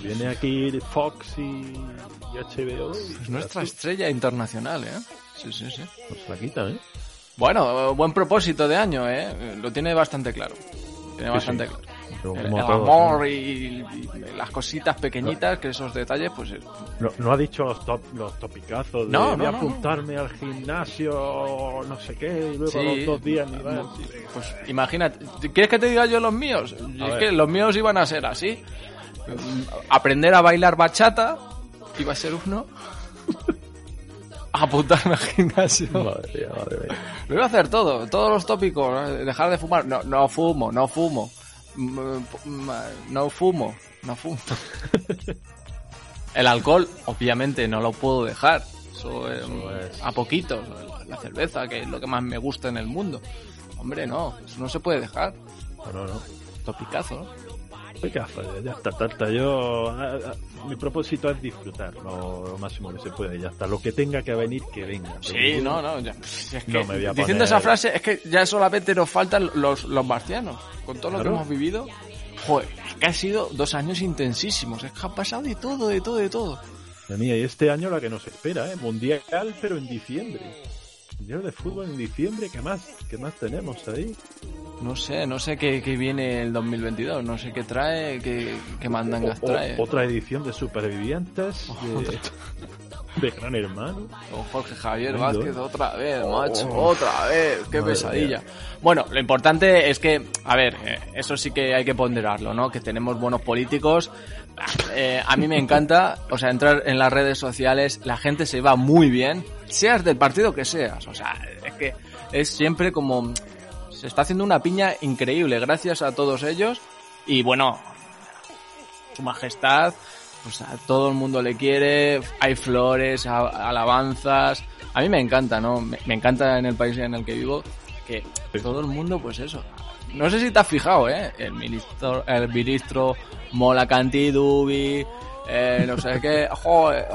viene aquí Fox y, y HBO. y Es nuestra estrella internacional, ¿eh? Sí, sí, sí. Nos la quita, ¿eh? Bueno, buen propósito de año, ¿eh? Lo tiene bastante claro. Tiene Sí, bastante claro. Pero El, como el todos, amor ¿no? y, y las cositas pequeñitas, que esos detalles, pues... eh, No, no ha dicho los, top, los topicazos de No, no, voy a apuntarme al gimnasio, no sé qué, y luego Sí. a los dos días ni vas. Pues imagínate, ¿quieres que te diga yo los míos? Es ver. que los míos iban a ser así. Aprender a bailar bachata, iba a ser uno. Apuntarme al gimnasio. Madre mía, madre mía. Lo iba a hacer todo, todos los tópicos. ¿no? Dejar de fumar. No, no fumo, no fumo. Mm, mm, No fumo, no fumo. El alcohol, obviamente, no lo puedo dejar. Eso, es. a poquitos. La cerveza, que es lo que más me gusta en el mundo. Hombre, no, eso no se puede dejar. No, no, no. Topicazo, ¿no? Ya está, tarta. Yo, ah, ah, mi propósito es disfrutar lo, lo máximo que se puede, ya está. Lo que tenga que venir, que venga. Sí, no, no. ya, es que No me voy a diciendo poner- esa frase, es que ya solamente nos faltan los, los marcianos. Con todo lo que Claro. hemos vivido. Joder, es que ha sido dos años intensísimos. Es que ha pasado de todo, de todo, de todo. Mía, y este año la que nos espera, ¿eh? Mundial, pero en diciembre. Mundial de fútbol en diciembre, ¿qué más? ¿Qué más tenemos ahí? No sé, no sé qué, qué viene el 2022. No sé qué trae, qué, qué mandangas O- o- trae. otra edición de Supervivientes, Oh, de, de Gran Hermano. Con Jorge Javier Vázquez otra vez, macho, Oh. otra vez, qué pesadilla. mía. Bueno, lo importante es que, a ver, eh, eso sí que hay que ponderarlo, ¿no? Que tenemos buenos políticos. Eh, a mí me encanta, o sea, entrar en las redes sociales, la gente se va muy bien, seas del partido que seas, o sea, es que es siempre como se está haciendo una piña increíble gracias a todos ellos y bueno, su majestad, pues a todo el mundo le quiere, hay flores, alabanzas. A mí me encanta, ¿no? Me, me encanta en el país en el que vivo que Sí. todo el mundo, pues eso. No sé si te has fijado, ¿eh? El ministro, el ministro Mola Cantidubi, eh, no sé qué,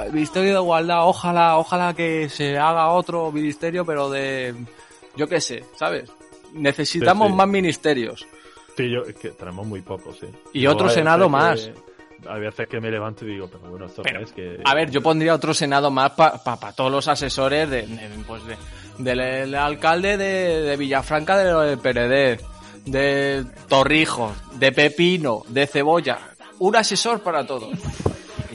el Ministerio de Igualdad, ojalá, ojalá que se haga otro ministerio, pero de, yo qué sé, ¿sabes? Necesitamos Sí, sí. más ministerios. Sí, yo, es que tenemos muy pocos, ¿eh? Y Yo otro senado más. que- Hay veces que me levanto y digo, pero bueno, esto Pero, es que... A ver, yo pondría otro senado más para todos los asesores de, de- pues de- del el alcalde de, de Villafranca del PRD, de Torrijos, de Pepino, de Cebolla. Un asesor para todo.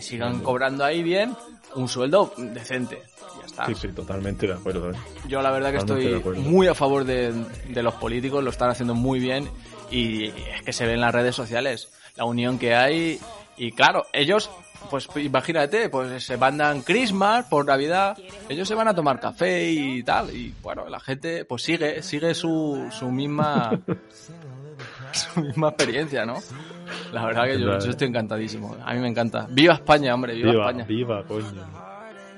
Sigan cobrando ahí bien un sueldo decente. Ya está. Sí, sí, totalmente de acuerdo, ¿eh? Yo la verdad que Totalmente estoy muy a favor de, de los políticos, lo están haciendo muy bien y es que se ve en las redes sociales la unión que hay y claro, ellos, pues imagínate, pues se mandan Christmas por Navidad, ellos se van a tomar café y tal y bueno, la gente pues sigue, sigue su, su misma su misma experiencia, ¿no? La verdad que yo, yo estoy encantadísimo, a mí me encanta. Viva España, hombre, viva, Viva, España. viva, coño.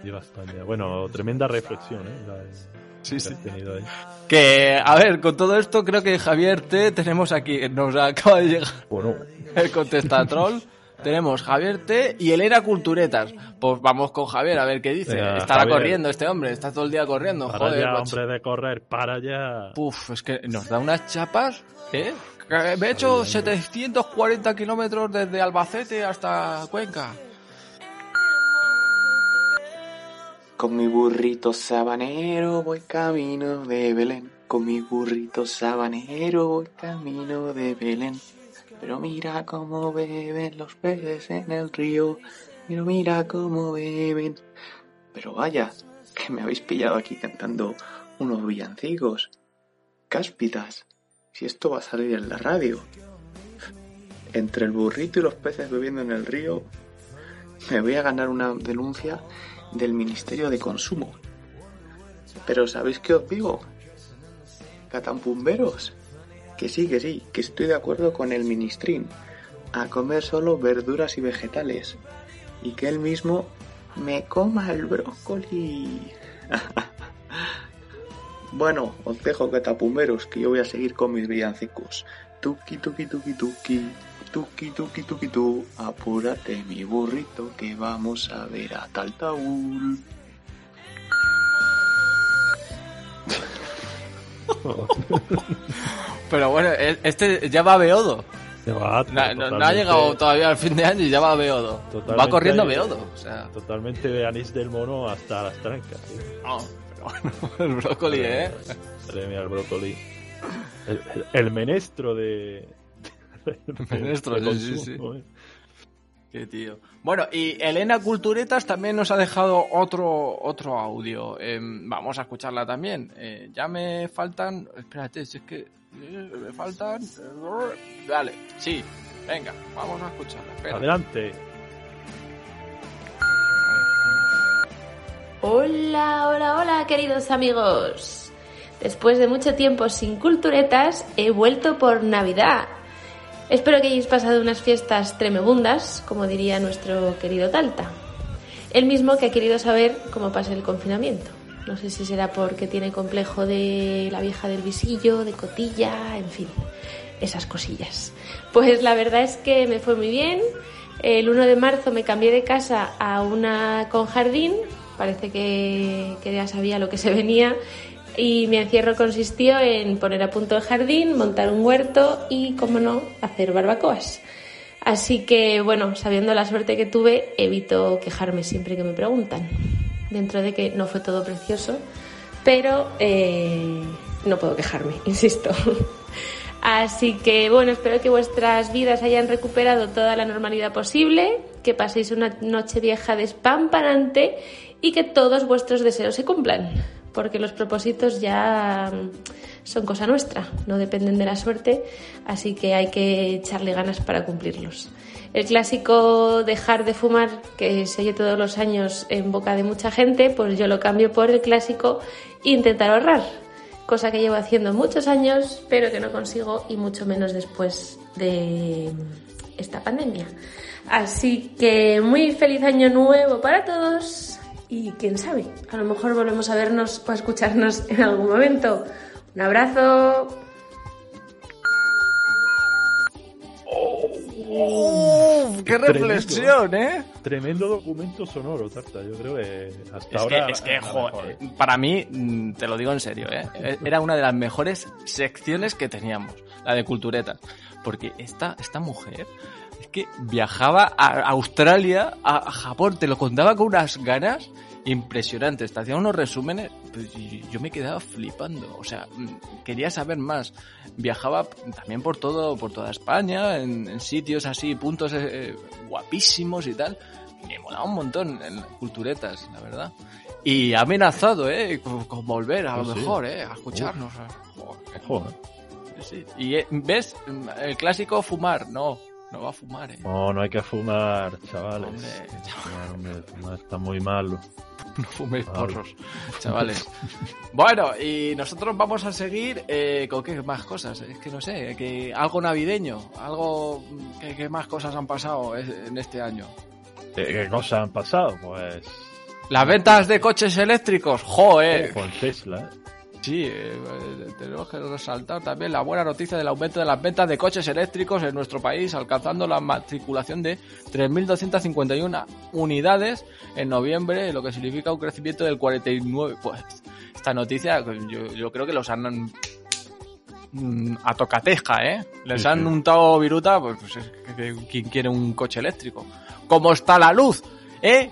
Y bastante. Bueno, tremenda reflexión, ¿eh? La- Sí, que sí. has tenido ahí. Que, a ver, con todo esto creo que Javier T tenemos aquí, nos acaba de llegar Bueno, el contestatrol. tenemos Javier T y Elena Culturetas. Pues vamos con Javier a ver qué dice. Venga, Estará Javier. corriendo este hombre, está todo el día corriendo. para Joder, ya, hombre de correr, para ya. Puf, es que nos da unas chapas, ¿eh? Me he hecho 740 kilómetros desde Albacete hasta Cuenca. Con mi burrito sabanero voy camino de Belén. Con mi burrito sabanero voy camino de Belén. Pero mira cómo beben los peces en el río. Pero mira cómo beben. Pero vaya, que me habéis pillado aquí cantando unos villancicos. Cáspitas, si esto va a salir en la radio. Entre el burrito y los peces bebiendo en el río, me voy a ganar una denuncia del Ministerio de Consumo. Pero ¿sabéis qué os digo? Catampumberos. Que sí, que sí, que estoy de acuerdo con el ministrín. A comer solo verduras y vegetales. Y que él mismo me coma el brócoli. bueno, os dejo catapumberos, que yo voy a seguir con mis villancicos. Tuki, tuki, tuki, tuki. Tuki, tuki, tuki, tu. Apúrate, mi burrito, que vamos a ver a Taltaúl. Pero bueno, e- este ya va a Beodo. Se va, No, no- no ha llegado todavía al fin de año y ya va a Beodo. Va corriendo ahí. Beodo. O sea, Totalmente de anís del mono hasta las trancas. bueno, el brócoli, ¿eh? Mía, el brócoli. El, el- el menestro de. El menestro, de sí, sí, consumo, ¿eh? Qué tío. Bueno, y Elena Culturetas también nos ha dejado otro, otro audio. Em, vamos a escucharla también. Eh, ya me faltan. Espérate, si es que. eh, me faltan. Dale, sí, venga, vamos a escucharla. Espera. Adelante. Hola, hola, hola, queridos amigos. Después de mucho tiempo sin culturetas, he vuelto por Navidad. Espero que hayáis pasado unas fiestas tremebundas, como diría nuestro querido Talta. Él mismo que ha querido saber cómo pasa el confinamiento. No sé si será porque tiene complejo de la vieja del visillo, de cotilla, en fin, esas cosillas. Pues la verdad es que me fue muy bien. El 1 de marzo me cambié de casa a una con jardín. Parece que, ya sabía lo que se venía. Y mi encierro consistió en poner a punto el jardín, montar un huerto y, como no, hacer barbacoas. Así que, bueno, sabiendo la suerte que tuve, evito quejarme siempre que me preguntan. Dentro de que no fue todo precioso, pero eh, no puedo quejarme, insisto. Así que, bueno, espero que vuestras vidas hayan recuperado toda la normalidad posible, que paséis una noche vieja despampanante y que todos vuestros deseos se cumplan, porque los propósitos ya mm, son cosa nuestra, no dependen de la suerte, así que hay que echarle ganas para cumplirlos. El clásico dejar de fumar, que se oye todos los años en boca de mucha gente, pues yo lo cambio por el clásico intentar ahorrar, cosa que llevo haciendo muchos años, pero que no consigo y mucho menos después de esta pandemia. Así que muy feliz año nuevo para todos y quién sabe, a lo mejor volvemos a vernos o a escucharnos en algún momento. Un abrazo. ¡Uf! ¡Qué Tremendo, reflexión, eh! Tremendo documento sonoro, Tarta. Yo creo que hasta Es ahora. que, es que, jo, ¿eh? para mí, mm, te lo digo en serio, ¿eh? era una de las mejores secciones que teníamos, la de Culturetas. Porque esta, esta mujer que viajaba a Australia, a Japón, te lo contaba con unas ganas impresionantes. Te hacía unos resúmenes pues, yo me quedaba flipando. O sea, mm, quería saber más. Viajaba también por todo, por toda España, en, en sitios así, puntos eh, guapísimos y tal. Me molaba un montón en Culturetas, la verdad. Y amenazado, ¿eh? Con, con volver, a lo Sí, sí. mejor, ¿eh? A escucharnos. Joder. Joder. Sí. Y eh, ves, el clásico fumar, no, no va a fumar, ¿eh? No, no hay que fumar, chavales. Hombre, fumar está muy malo. No fuméis porros, chavales. bueno, y nosotros vamos a seguir eh, con qué más cosas. Es que no sé, que algo navideño, algo que, que más cosas han pasado en este año. ¿Qué, qué cosas han pasado? Pues. Las ventas de coches eléctricos, joder. Con Tesla. Sí, eh, eh, tenemos que resaltar también la buena noticia del aumento de las ventas de coches eléctricos en nuestro país, alcanzando la matriculación de 3.251 unidades en noviembre, lo que significa un crecimiento del 49%. Pues esta noticia, yo, yo creo que los han mm, a tocateja, ¿eh? Les Sí, han sí. untado viruta, pues, pues, es que- que- ¿quién quiere un coche eléctrico? ¿Cómo está la luz? ¿Eh?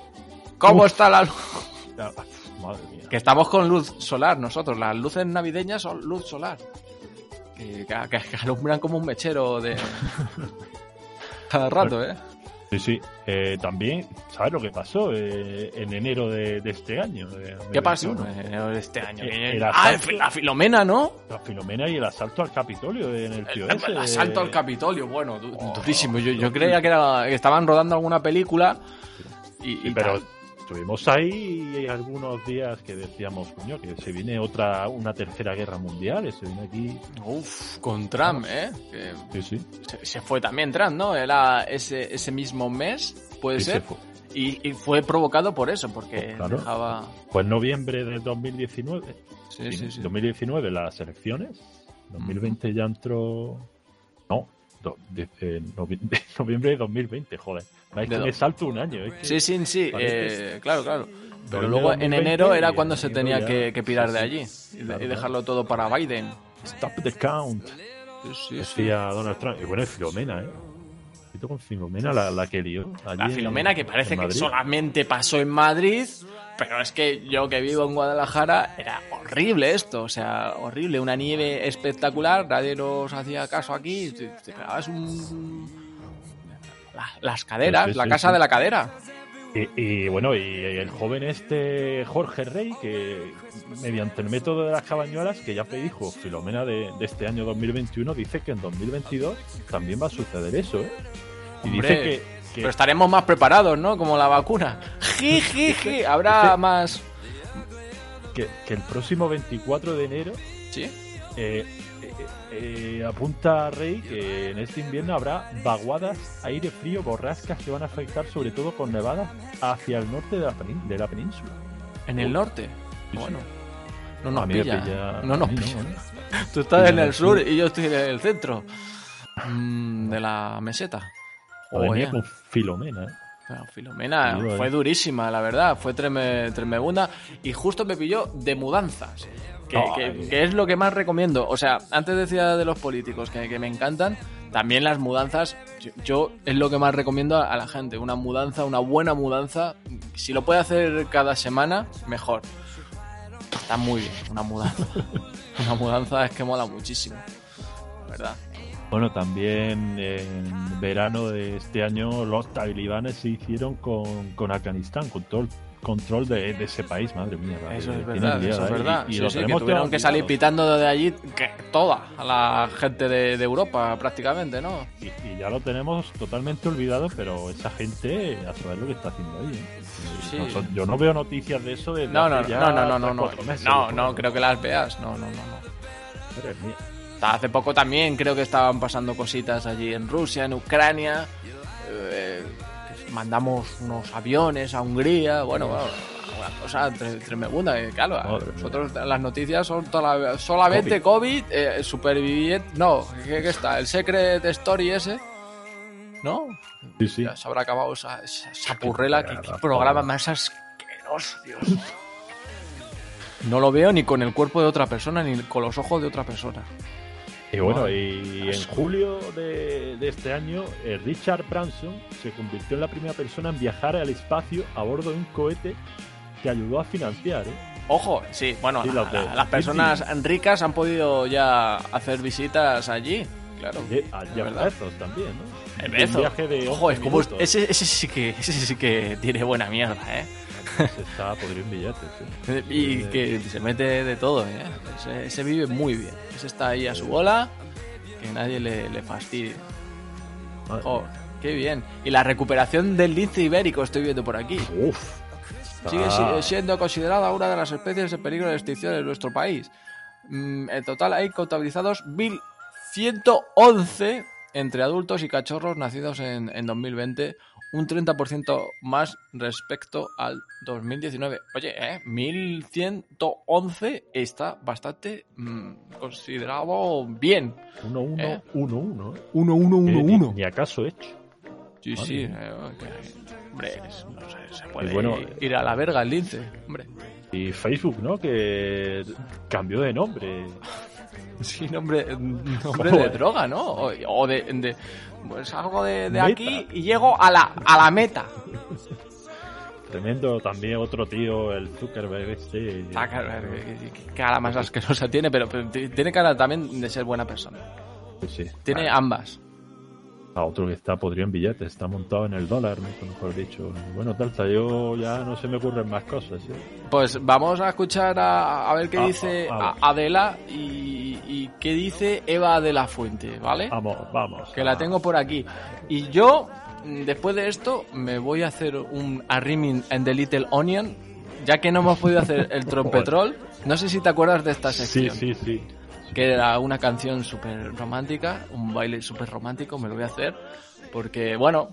¿Cómo Uf. está la luz? Madre mía. Que estamos con luz solar nosotros. Las luces navideñas son luz solar. Que, que- que alumbran como un mechero de... Cada rato, ¿eh? Sí, sí. Eh, también, ¿sabes lo que pasó eh, en enero de, de este año? de ¿Qué pasó 2021? en enero de este año? Eh, el ah, la Filomena, ¿no? La Filomena y el asalto al Capitolio en el tío El, asalto al Capitolio, bueno, Oh, durísimo. Yo, yo creía que, era, que estaban rodando alguna película y, Sí, y pero tal. Estuvimos ahí algunos días que decíamos, coño, que se viene otra, una tercera guerra mundial, y se viene aquí. Uf, con Trump, ¿eh? Que Sí, sí. se, se fue también Trump, ¿no? Era ese, ese mismo mes, puede Sí, se ser. fue. Y, y fue provocado por eso, porque Pues claro. dejaba... En noviembre de 2019. Sí, sí, sí. 2019 las elecciones. 2020 ya entró. No, do- de- eh, novi- de noviembre de 2020, joder. Es De que me salto un año. es que- Sí, sí, sí, eh, claro, claro. Pero luego en 2020 enero era cuando se tenía que, que pirar sí, de sí. allí y, de- Claro, y dejarlo todo para Biden. Stop the count. Sí, sí, sí. Decía Donald Trump. Y bueno, es Filomena, ¿eh? Con Filomena la, la que lió. La en- Filomena que parece que solamente pasó en Madrid, pero es que yo que vivo en Guadalajara era horrible esto, o sea, horrible, una nieve espectacular, nadie nos hacía caso aquí, te, te pegabas un... la- las caderas, Sí, sí, la casa sí. de la cadera. Y, y, bueno, y el joven este Jorge Rey, que mediante el método de las cabañuelas, que ya predijo Filomena de, de este año 2021, dice que en 2022 también va a suceder eso, ¿eh? Y Hombre, dice que, que- Pero estaremos más preparados, ¿no? Como la vacuna. Ji, ji, ji. Habrá más... que, que el próximo 24 de enero ¿Sí? eh, eh, eh, apunta Rey que en este invierno habrá vaguadas, aire frío, borrascas que van a afectar sobre todo con nevadas hacia el norte de la, penín- de la península. En el norte. Sí. Bueno. No nos pilla. pilla- No nos no, pilla. ¿no? Tú estás en el sur y yo estoy en el centro. Mm, de la meseta. Mía, Oye, con Filomena. ¿eh? pero Filomena fue eh. durísima, la verdad. Fue treme, tremebunda. Y justo me pilló de mudanzas. Que, Ay. que- que es lo que más recomiendo. O sea, antes decía de los políticos que, que me encantan. También las mudanzas, yo, yo es lo que más recomiendo a, a la gente. Una mudanza, una buena mudanza. Si lo puede hacer cada semana, mejor. Está muy bien, una mudanza. una mudanza es que mola muchísimo. La verdad. Bueno, también en verano de este año los talibanes se hicieron con, con Afganistán, con todo el control de, de ese país, madre mía. Eso es verdad, eso es verdad. Y, y Sí, lo sí, que tuvieron que salir pitando de allí que toda la gente de, de Europa, prácticamente, ¿no? Y, y ya lo tenemos totalmente olvidado, pero esa gente a saber lo que está haciendo ahí. ¿eh? Sí. Yo no veo noticias de eso desde No, no, hace ya no, no, no, no, no, meses, no, no, creo que las veas, no, no, no, no. mía. Hace poco también creo que estaban pasando cositas allí en Rusia, en Ucrania. eh, mandamos unos aviones a Hungría. Bueno, bueno, una cosa tre- tremenda. que, Claro, Madre mía. nosotros las noticias son toda la- solamente COVID, eh, superviviente. No, ¿qué, qué está? El Secret Story ese. ¿No? Sí, sí. Ya se habrá acabado esa, esa, esa purrela. ¿Qué, Joder. programa más asqueroso, Dios. No lo veo ni con el cuerpo de otra persona ni con los ojos de otra persona. Y bueno, y en julio de, de este año, eh, Richard Branson se convirtió en la primera persona en viajar al espacio a bordo de un cohete que ayudó a financiar. ¿eh? Ojo, sí, bueno, Sí, la- los de- la- las personas ricas han podido ya hacer visitas allí, claro. De, a. Bezos también, ¿no? El Un Bezo. viaje de Ojo, 11 es como ese, ese sí que ese sí que tiene buena mierda, ¿eh? Se está podrido en billetes. ¿eh? Y que se mete de todo, ¿eh? Ese, ese vive muy bien. Ese está ahí a su bola, que nadie le, le fastidie. Ojo, qué bien. Y la recuperación del lince ibérico estoy viendo por aquí. Uf. Sigue si- siendo considerada una de las especies en peligro de extinción en nuestro país. Mm, En total hay contabilizados 1.111 entre adultos y cachorros nacidos en, en 2020 un 30% más respecto al 2019. Oye, ¿eh? 1111 está bastante mm, considerado bien. 1 1 ¿Eh? 1 1 ¿eh? 1 1 1 Eh, ni- 1 Ni acaso hecho. Sí, sí. eh, que- hombre, es- no sé, se puede bueno, ir a la verga el lince. Hombre. Y Facebook, ¿no? Que cambió de nombre. Sí, nombre, nombre ¿Cómo de droga, ¿no? O, o de, de- Pues algo de, aquí y llego a la, a la meta. Tremendo también otro tío, el Zuckerberg este. Zuckerberg, qué- qué cara más asquerosa tiene, pero, tiene cara también de ser buena persona. Sí, sí. Tiene Ah, ambas. A otro que está podrido en billetes, está montado en el dólar, mejor dicho. Bueno, Talta, yo ya no se me ocurren más cosas. ¿eh? Pues vamos a escuchar a, a ver qué Ah, dice ah, a- Adela y, y qué dice Eva de la Fuente, ¿vale? Vamos, vamos. que la tengo por aquí. Y yo, mm, después de esto, me voy a hacer un Arrimin and the Little Onion, ya que no hemos podido hacer el trompetrol. No sé si te acuerdas de esta Sí, sección. sí, sí. Que era una canción súper romántica, un baile súper romántico, me lo voy a hacer, porque, bueno,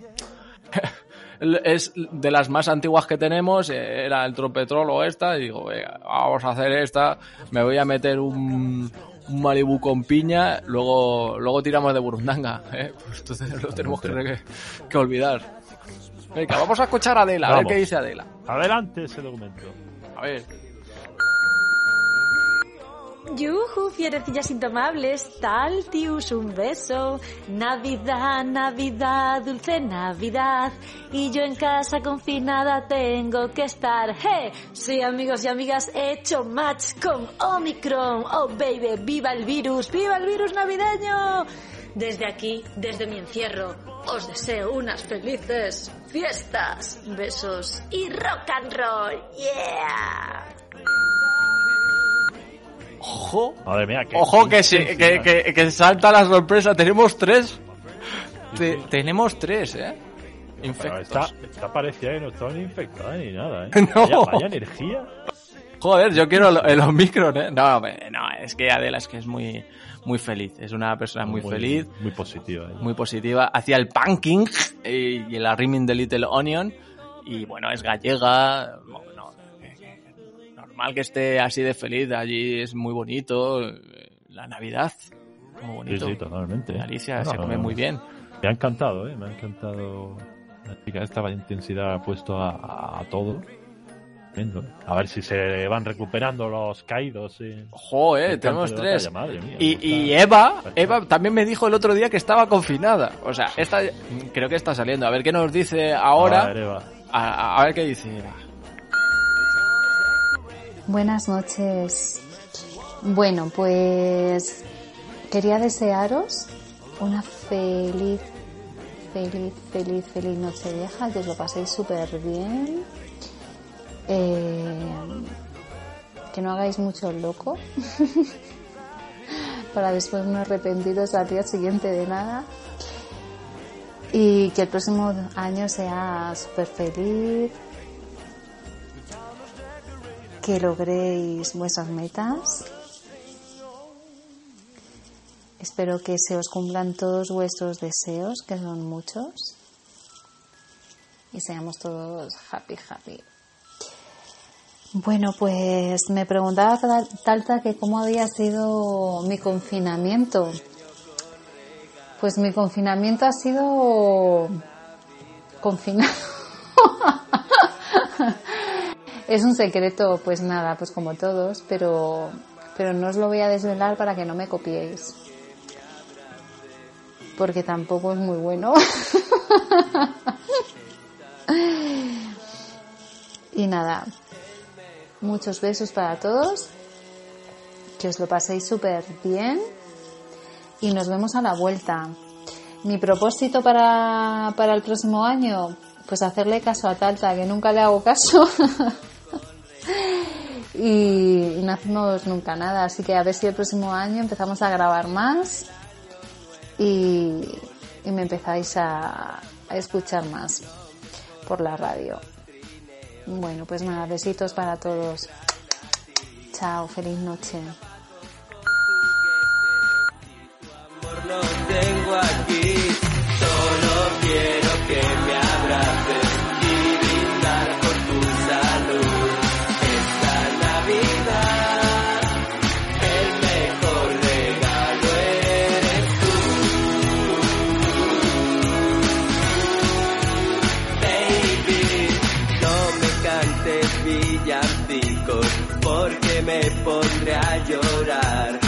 es de las más antiguas que tenemos, eh, era el trompetrol o esta, y digo, venga, vamos a hacer esta, me voy a meter un, un Malibu con piña, luego, luego tiramos de burundanga, ¿eh? pues entonces lo tenemos que, que olvidar. Venga, vamos a escuchar a Adela, a ver qué dice Adela. Adelante ese documento. A ver. Yuju, fierecillas intomables, Taltius, un beso. Navidad, Navidad, dulce Navidad. Y yo en casa confinada tengo que estar. ¡Hey! Sí, amigos y amigas, he hecho match con Omicron. Oh, baby, viva el virus, viva el virus navideño. Desde aquí, desde mi encierro, os deseo unas felices fiestas, besos y rock and roll. ¡Yeah! Ojo, Madre mía, qué Ojo que, se, que, que, que salta la sorpresa. Tenemos tres. Te- tenemos tres, ¿eh? Infectos. esta, esta parecía que no estaba ni infectada ni nada, ¿eh? No. Vaya, vaya energía. Joder, yo quiero lo- el Omicron, ¿eh? No, no, es que Adela es que es muy, muy feliz. Es una persona muy, feliz, Muy positiva. ¿eh? muy positiva. Hacía el punking y, y el arrimin de Little Onion. Y bueno, es gallega. Bueno, que- que- que normal que esté así de feliz. Allí es muy bonito. La Navidad. Muy bonito. sí, totalmente. Alicia se come muy bien. Me ha encantado, ¿eh? Me ha encantado. La chica esta intensidad ha puesto a, a- todo. Tremendo. A ver si se van recuperando los caídos. ¿eh? Ojo, eh, El tenemos tres. batalla, madre mía, Y, está- y Eva, Eva también me dijo el otro día que estaba confinada. O sea, esta creo que está saliendo. A ver qué nos dice ahora. A ver, Eva. A, a ver qué dice Eva. Buenas noches. Bueno, pues quería desearos una feliz, feliz, feliz, feliz noche vieja, que os lo paséis súper bien. Eh, que no hagáis mucho loco. Para después no arrepentiros al día siguiente de nada. Y que el próximo año sea súper feliz, que logréis vuestras metas. Espero que se os cumplan todos vuestros deseos, que son muchos. Y seamos todos happy, happy. Bueno, pues me preguntaba Tal- Talta que cómo había sido mi confinamiento. Pues mi confinamiento ha sido confinado. es un secreto, pues nada, pues como todos, pero, pero no os lo voy a desvelar para que no me copiéis. Porque tampoco es muy bueno. y nada, muchos besos para todos, que os lo paséis súper bien y nos vemos a la vuelta. Mi propósito para, para el próximo año, pues hacerle caso a Talta, que nunca le hago caso. y no hacemos nunca nada, así que a ver si el próximo año empezamos a grabar más y, y me empezáis a, escuchar más por la radio. Bueno, pues nada, besitos para todos. Chao, feliz noche. Solo quiero. Me pondré a llorar.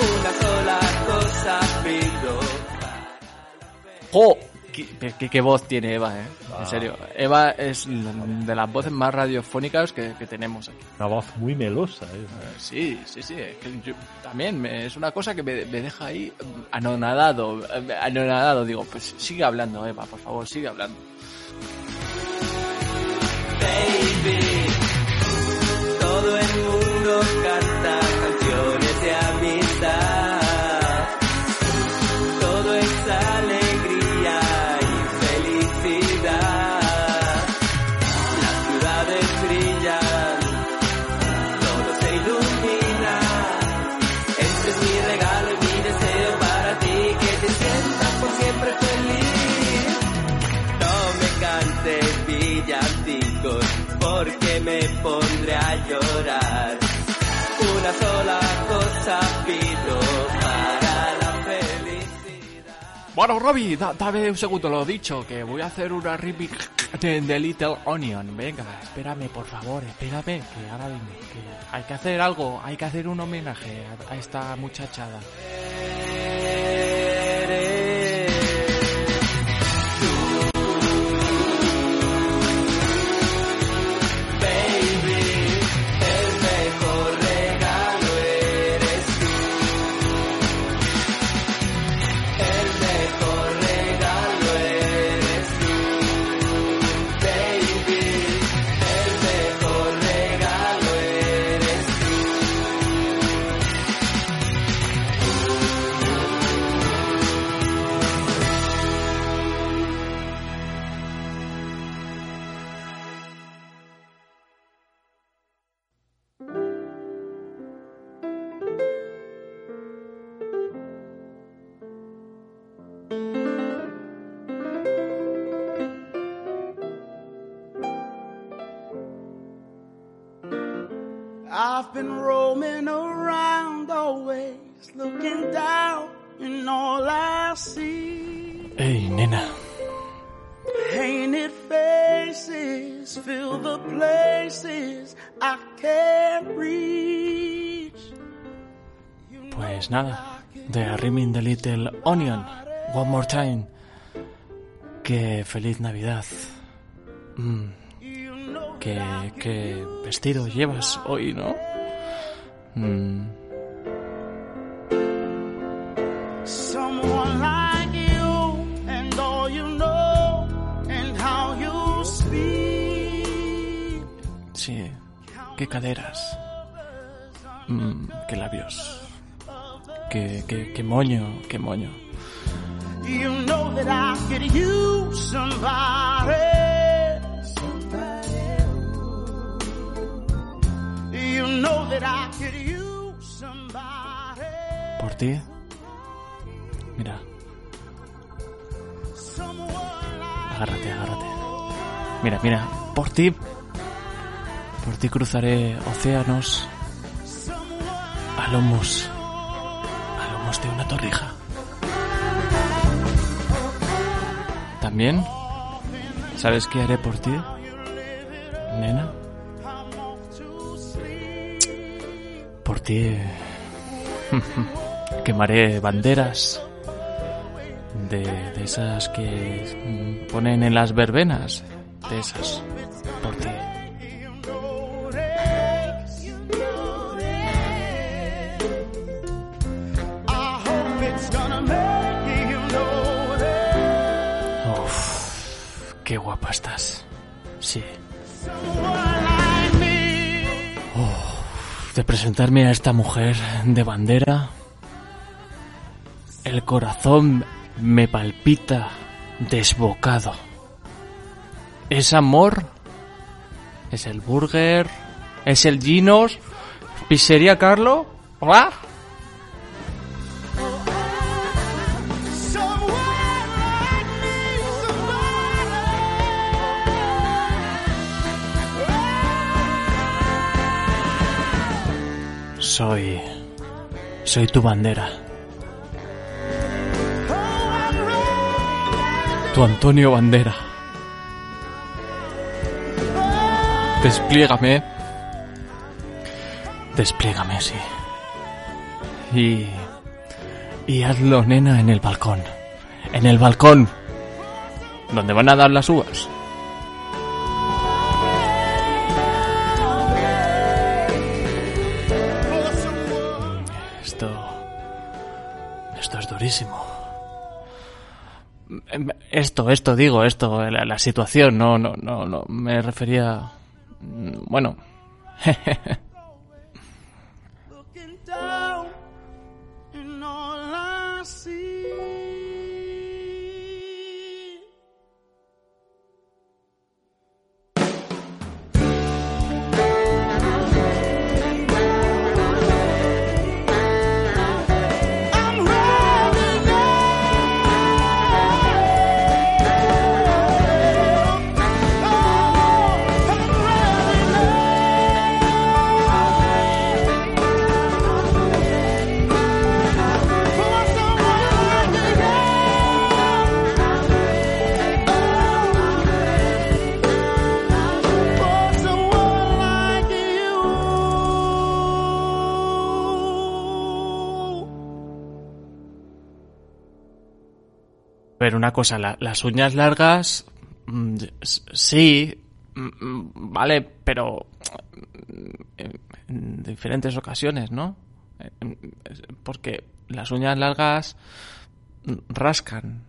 Una sola cosa pido. ¡Jo! ¿Qué, qué- qué voz tiene Eva, eh? En serio. Eva es de las voces más radiofónicas que, que tenemos aquí. Una voz muy melosa. ¿eh? Eh, Sí, sí, sí. es que yo- también me- es una cosa que me, me deja ahí anonadado. eh, Anonadado. Digo, pues sigue hablando, Eva, por favor, sigue hablando. Baby, todo el mundo canta canciones de amistad. Bueno, Robbie, da- dame un segundo, lo dicho, que voy a hacer una remix de The Little Onion. Venga, espérame, por favor, espérame, que ahora vengo. Que hay que hacer algo, hay que hacer un homenaje a esta muchachada. I've been roaming around always looking down and all I see Ey, nena, painted faces fill the places I can't reach. pues nada, de Rimming the Little Onion, one more time. Que feliz Navidad. Mm, ¿Qué, qué vestido llevas hoy, no? Mm, Someone like you and all you know and how you speak. sí, qué caderas. Mm, qué labios. Qué, qué, qué moño, qué moño. You know that I could use somebody. ¿Por ti? Mira, agárrate, agárrate. Mira, mira, por ti. Por ti cruzaré océanos a lomos. A lomos de una torrija. También, ¿sabes qué haré por ti? Nena. Por ti quemaré banderas de, esas que ponen en las verbenas. De esas. Por ti. Qué guapa estás. Sí. De presentarme a esta mujer de bandera, corazón me palpita desbocado. ¿Es amor? ¿Es el burger? ¿Es el Ginos? ¿Pizzería Carlo? ¿Hola? Soy... Soy tu bandera. Tu Antonio Bandera. Despliégame. Despliégame, sí. Y... Y hazlo, nena, en el balcón. En el balcón. Donde van a dar las uvas. Esto... Esto es durísimo. Esto, esto, digo, esto, la, la situación, no, no, no, no, me refería... mm, Bueno... cosa, la- las uñas largas, mm, sí, mm, mm, vale, pero en, en diferentes ocasiones, ¿no? Eh, Porque las uñas largas rascan.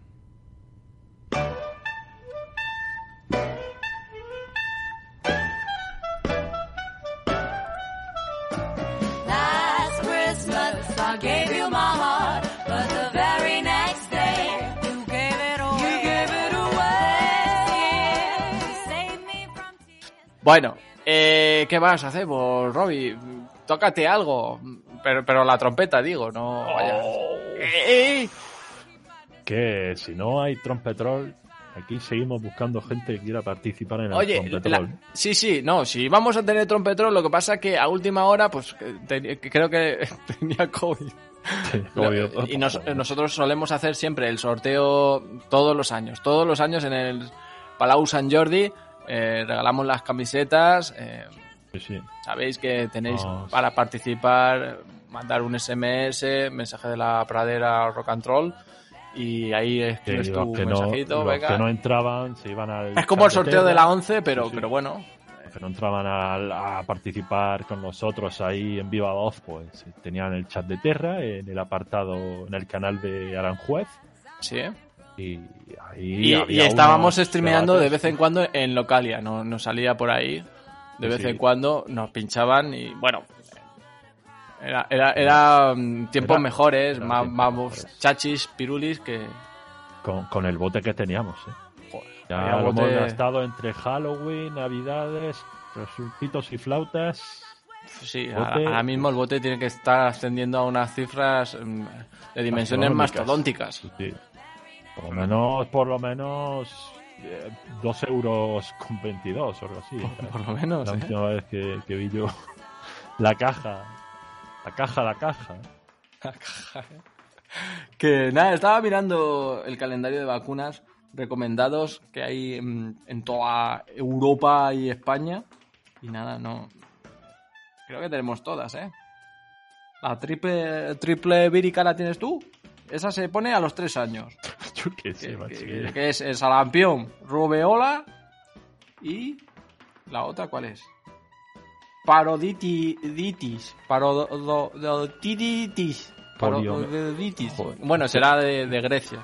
Bueno, eh, ¿qué más hacemos, Robbie? Tócate algo. Pero, pero la trompeta, digo, no vaya. Eh, eh. Que si no hay trompetrol, aquí seguimos buscando gente que quiera participar en el Oye, trompetrol. la- sí, sí, no, si vamos a tener trompetrol, lo que pasa es que a última hora, pues te- creo que tenía COVID. yo- y nos- nosotros solemos hacer siempre el sorteo todos los años. Todos los años en el Palau San Jordi eh, regalamos las camisetas. eh, Sí, sí. Sabéis que tenéis para participar, mandar un SMS, mensaje de la pradera rock and roll, y ahí Que escribes tu que no, mensajito, los venga. que no entraban se iban al es como el sorteo de la 11, pero, sí. pero bueno. Los que no entraban a, a participar con nosotros ahí en Viva Voz, pues tenían el chat de Terra en el apartado, en el canal de Aranjuez. Sí. Y ahí Y, estábamos streameando de vez en cuando en Localia, no- nos salía por ahí. De vez sí. en cuando nos pinchaban y bueno. Era, era, era mm, tiempos Era- mejores, más, tiempos más mejores. chachis, pirulis que. Con, con el bote que teníamos, ¿eh? Joder, Ya bote- hemos gastado entre Halloween, Navidades, resultitos y flautas. Sí, Bote- ahora, mismo el bote tiene que estar ascendiendo a unas cifras mm, de dimensiones mastodónticas. Sí, sí. Por lo menos, por lo menos, eh, 2 euros con 22 o algo así. Por- por lo menos, La ¿eh? última vez que, que vi yo la caja. La caja, la caja. Que nada, estaba mirando el calendario de vacunas recomendados que hay en, en toda Europa y España. Y nada, no. Creo que tenemos todas, ¿eh? La triple, triple vírica la tienes tú. Esa se pone a los tres años. Yo qué sé, Que, macho, que- que- que es el sarampión, rubeola y la otra, ¿cuál es? Paroditis. Paroditis. Paroditis. Bueno, será de, de Grecia.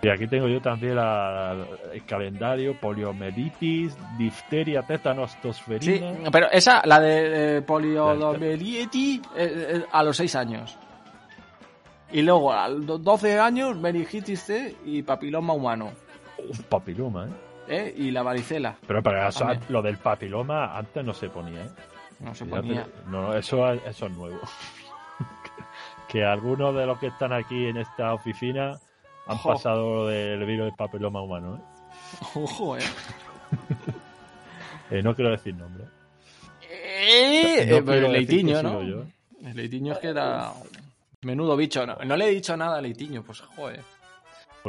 Y aquí tengo yo también la- el calendario, poliomielitis, difteria, tétanos, Sí, tosferina. pero esa, la de eh, poliomielitis, eh, eh, a los 6 años. Y luego, a los 12 años, meningitis C y papiloma humano. Un papiloma, ¿eh? ¿eh? Y la varicela. Pero para eso, lo del papiloma antes no se ponía, ¿eh? No se ponía. te- No, eso, eso es nuevo. que algunos de los que están aquí en esta oficina han Ojo. pasado del virus del papiloma humano, ¿eh? Ojo, eh. Eh, no quiero decir nombre. Eh, No eh, pero el leitiño, ¿no? yo. El leitiño es que era menudo bicho. No, no le he dicho nada al leitiño, pues joder.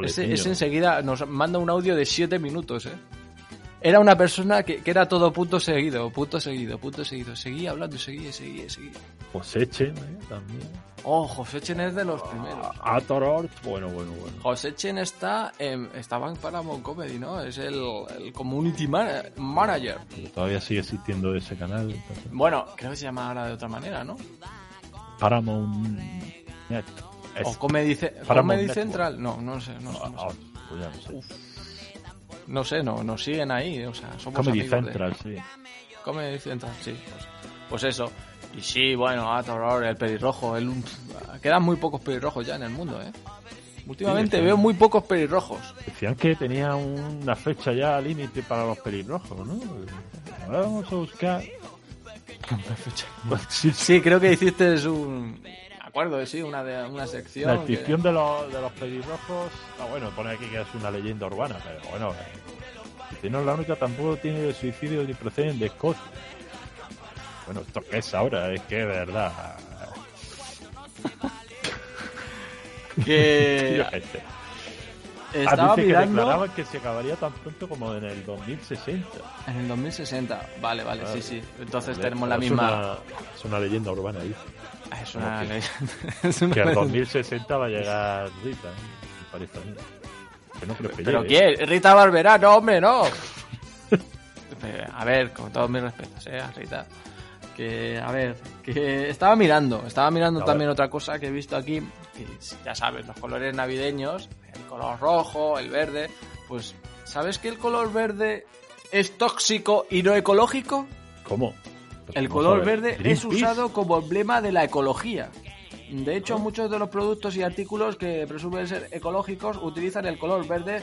Ese, ese enseguida nos manda un audio de 7 minutos, ¿eh? era una persona que, que era todo punto seguido, punto seguido, punto seguido. Seguía hablando, seguía, seguía, seguía. José Chen, ¿eh? También. Oh, José Chen es de los primeros. Ator Ort, bueno, bueno, bueno. José Chen está en, estaba en Paramount Comedy, ¿no? Es el, el community mana- manager. Pero todavía sigue existiendo ese canal. entonces. Bueno, creo que se llama ahora de otra manera, ¿no? Paramount Net. O Comedy, Comedy. Central. No, no sé, no sé. No Ah, sé, pues ya no sé. no, sé, no, nos siguen ahí, o sea, somos Comedy amigos de- Central, sí. Comedy Central, sí. Pues, pues eso. Y sí, bueno, Atoror, el pelirrojo. El, quedan muy pocos pelirrojos ya en el mundo, ¿eh? Últimamente Sí, veo muy pocos pelirrojos. Decían que tenía una fecha ya límite para los pelirrojos, ¿no? Ahora vamos a buscar. Sí, creo que hiciste un. Acuerdo, sí, una, de, una sección. La que- extinción de los, de los pelirrojos. Ah, bueno, pone aquí que es una leyenda urbana, pero bueno. eh, Si no es la única, tampoco tiene de suicidio ni proceden de Escocia. Bueno, ¿esto qué es ahora? Es que de verdad. Que- Yo qué sé. Estaba ah, dice mirando- que declaraban que se acabaría tan pronto como en el 2060. En el 2060. Vale, vale, sí, sí. Entonces Vale, tenemos la es misma. una- es una leyenda urbana, dice. Ah, Es una que-. Es una Que leyenda. 2060 va a llegar Rita, ¿eh? me parece a mí. Que no creo que ¿Pero llegue. quién? Rita Barberá, no, hombre, no. A ver, con todos mis respetos, eh, a Rita. Que, a ver, que estaba mirando, estaba mirando A también ver. otra cosa que he visto aquí, que ya sabes, los colores navideños, el color rojo, el verde, pues, ¿sabes que el color verde es tóxico y no ecológico? ¿Cómo? Pues El color verde es usado como emblema de la ecología. De hecho, muchos de los productos y artículos que presumen ser ecológicos utilizan el color verde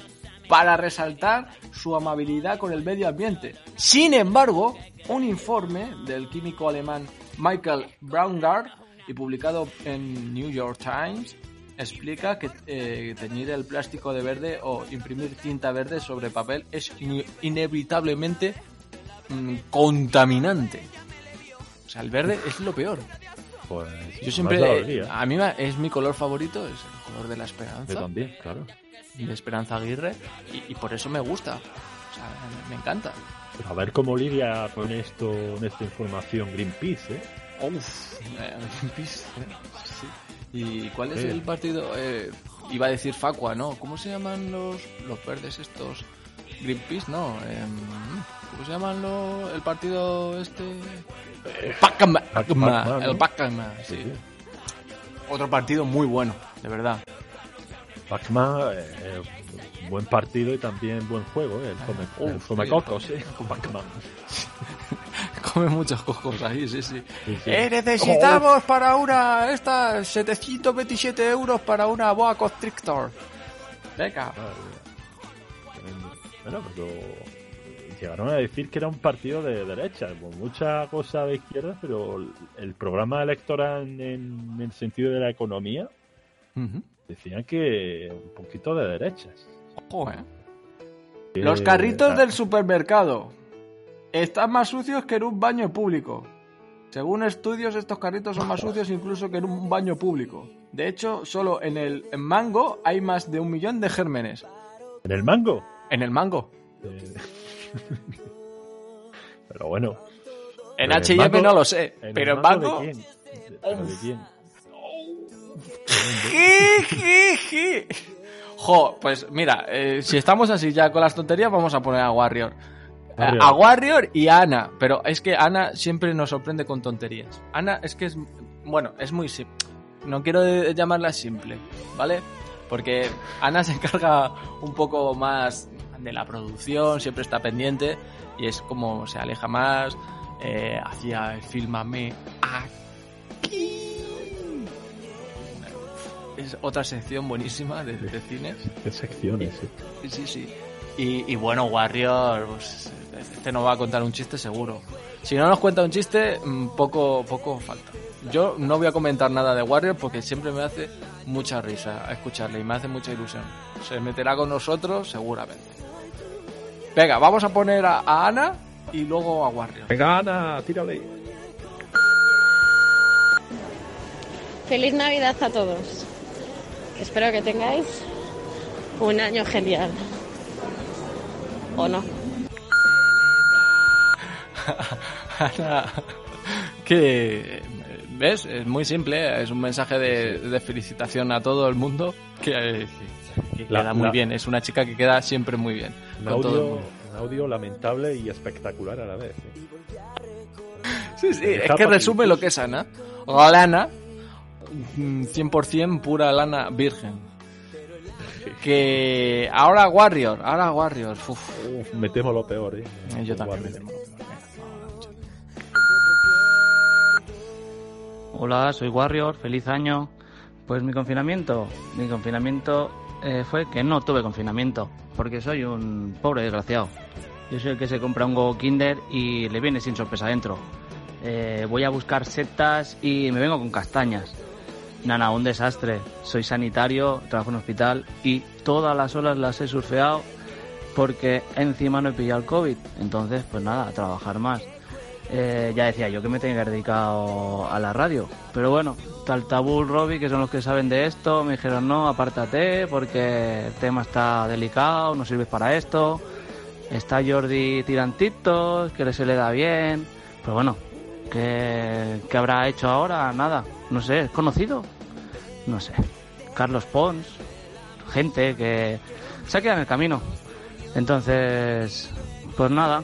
para resaltar su amabilidad con el medio ambiente. Sin embargo, un informe del químico alemán Michael Braungart y publicado en New York Times explica que eh, teñir el plástico de verde o imprimir tinta verde sobre papel es in- inevitablemente mm, contaminante. O sea, el verde es lo peor. Pues, Yo siempre, a mí es mi color favorito, es el color de la Yo esperanza, también, claro. de Esperanza Aguirre, y, y por eso me gusta. O sea, me, me encanta. Pero a ver cómo lidia con esto, con esta información Greenpeace, ¿eh? Uf, eh, Greenpeace, eh, sí. ¿Y cuál es Sí. el partido? Eh, iba a decir Facua, ¿no? ¿Cómo se llaman los, los verdes estos? Greenpeace, no. em, ¿Cómo se llaman el partido este? Pacma, Pacma, ¿no? el Pacma, sí. Otro partido muy bueno, de verdad. Pac-Man, eh, buen partido y también buen juego, ¿eh? El come, el come sí, cocos, ¿eh? Pac-Man. Come muchos cocos ahí, sí, sí. Sí, sí. Eh, necesitamos para una, esta, 727 euros para una boa constrictor. Venga. Bueno, pero llegaron a decir que era un partido de derecha, con mucha cosa de izquierda, pero el programa electoral en, en el sentido de la economía decían que un poquito de derechas. Ojo, eh. Los carritos ah, del supermercado están más sucios que en un baño público. Según estudios, estos carritos son más sucios incluso que en un baño público. De hecho, solo en el mango hay más de un millón de gérmenes. ¿En el mango? En el mango. Eh, pero bueno. En H&M no lo sé, ¿en pero en mango. ¿De quién? ¿De- pero de quién? Jo, pues mira, eh, si estamos así ya con las tonterías, vamos a poner a Warrior. Eh, Warrior. A Warrior y a Ana, pero es que Ana siempre nos sorprende con tonterías. Ana es que es, bueno, es muy simple. No quiero llamarla simple, ¿vale? Porque Ana se encarga un poco más de la producción, siempre está pendiente y es como se aleja más eh, hacia el filmame es otra sección buenísima de, de cine. ¿Qué secciones? Sí, sí. Y, y bueno, Warrior, pues, este nos va a contar un chiste seguro. Si no nos cuenta un chiste, mm, poco, poco falta. Yo no voy a comentar nada de Warrior porque siempre me hace mucha risa escucharle y me hace mucha ilusión. Se meterá con nosotros seguramente. Venga, vamos a poner a, a Ana y luego a Warrior. Venga, Ana, tírale. Feliz Navidad a todos. Espero que tengáis un año genial. ¿O no? Ana, que ves, es muy simple, es un mensaje de, de felicitación a todo el mundo que, que La- queda muy la- bien. Es una chica que queda siempre muy bien. Un con todo el audio, mundo. un audio lamentable y espectacular a la vez. ¿eh? Sí, sí, es que resume lo que es Ana. Lana, mm, 100% pura lana virgen. Que ahora Warrior, ahora Warrior. Uf, Uf, me temo lo peor, ¿eh? Eh, yo también me Warrior. temo lo peor. Hola, soy Warrior, feliz año. Pues mi confinamiento, mi confinamiento eh, fue que no tuve confinamiento, porque soy un pobre desgraciado. Yo soy el que se compra un huevo Kinder y le viene sin sorpresa dentro. Eh, voy a buscar setas y me vengo con castañas. Nana, un desastre. Soy sanitario, trabajo en un hospital y todas las olas las he surfeado porque encima no he pillado el COVID. Entonces, pues nada, a trabajar más. Eh, ya decía yo que me tenía que haber dedicado a la radio. Pero bueno, Taltabul, Robbie, que son los que saben de esto, me dijeron no, apártate porque el tema está delicado, no sirves para esto. Está Jordi Tirantitos, que se le da bien. Pero bueno, ¿qué, qué habrá hecho ahora? Nada, no sé, ¿es conocido? No sé. Carlos Pons, gente que se ha quedado en el camino. Entonces, pues nada,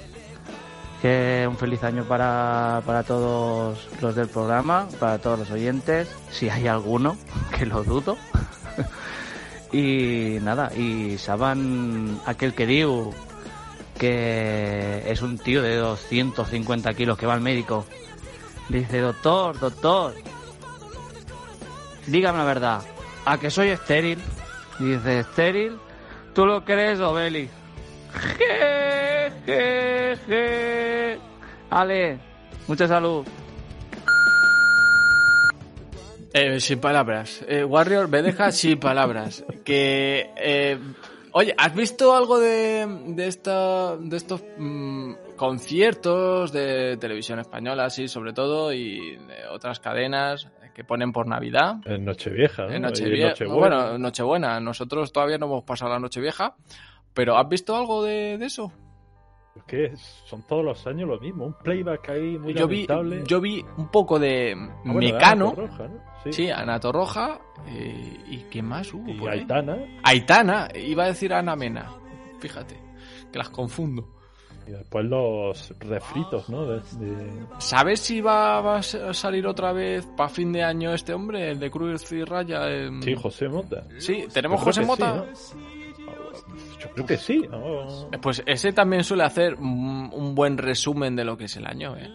un feliz año para, para todos los del programa, para todos los oyentes, si hay alguno, que lo dudo. y nada, y saben aquel que diu que es un tío de 250 kilos que va al médico. Dice, doctor, doctor, dígame la verdad, ¿a que soy estéril? Dice, ¿estéril? ¿Tú lo crees, Obeli? Je, je, je. Ale, mucha salud. Eh, sin palabras. Eh, Warrior me deja sin palabras. Que. eh, oye, ¿has visto algo de, de, esta, de estos mm, conciertos de televisión española, sí, sobre todo, y de otras cadenas que ponen por Navidad? En Nochevieja, ¿no? En Nochevieja. Nochebuena. Bueno, Nochebuena. Nosotros todavía no hemos pasado la Nochevieja. Pero ¿has visto algo de, de eso? Que son todos los años lo mismo. Un playback ahí muy Yo vi, yo vi un poco de Ah, bueno, Mecano. ¿no? Sí. Sí, Ana Torroja. eh, ¿Y qué más hubo? Y por ahí? Aitana. Aitana, iba a decir Ana Mena. Fíjate, que las confundo. Y después los refritos, ¿no? De, de- ¿Sabes si va, va a salir otra vez para fin de año este hombre, el de Cruz y Raya? Sí, José Mota. Sí, tenemos José Mota. sí, ¿no? Yo creo que sí. ¿no? Pues ese también suele hacer un, buen resumen de lo que es el año. ¿eh?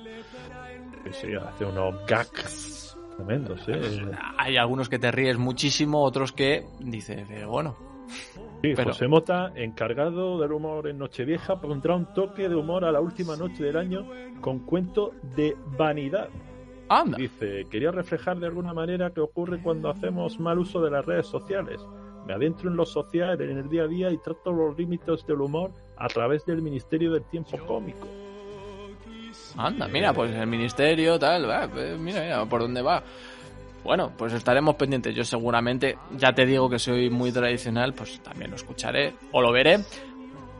Que sí, hace unos gags tremendos, ¿eh? Hay algunos que te ríes muchísimo, otros que dices, pero bueno. Sí, Pero- José Mota, encargado del humor en Nochevieja, pondrá un toque de humor a la última noche del año con cuento de vanidad. Anda. Dice, quería reflejar de alguna manera qué ocurre cuando hacemos mal uso de las redes sociales. Me adentro en lo social, en el día a día y trato los límites del humor a través del Ministerio del Tiempo Cómico. Anda, mira, pues el ministerio, tal, va, pues mira, mira, por dónde va. Bueno, pues estaremos pendientes. Yo seguramente, ya te digo que soy muy tradicional, pues también lo escucharé o lo veré.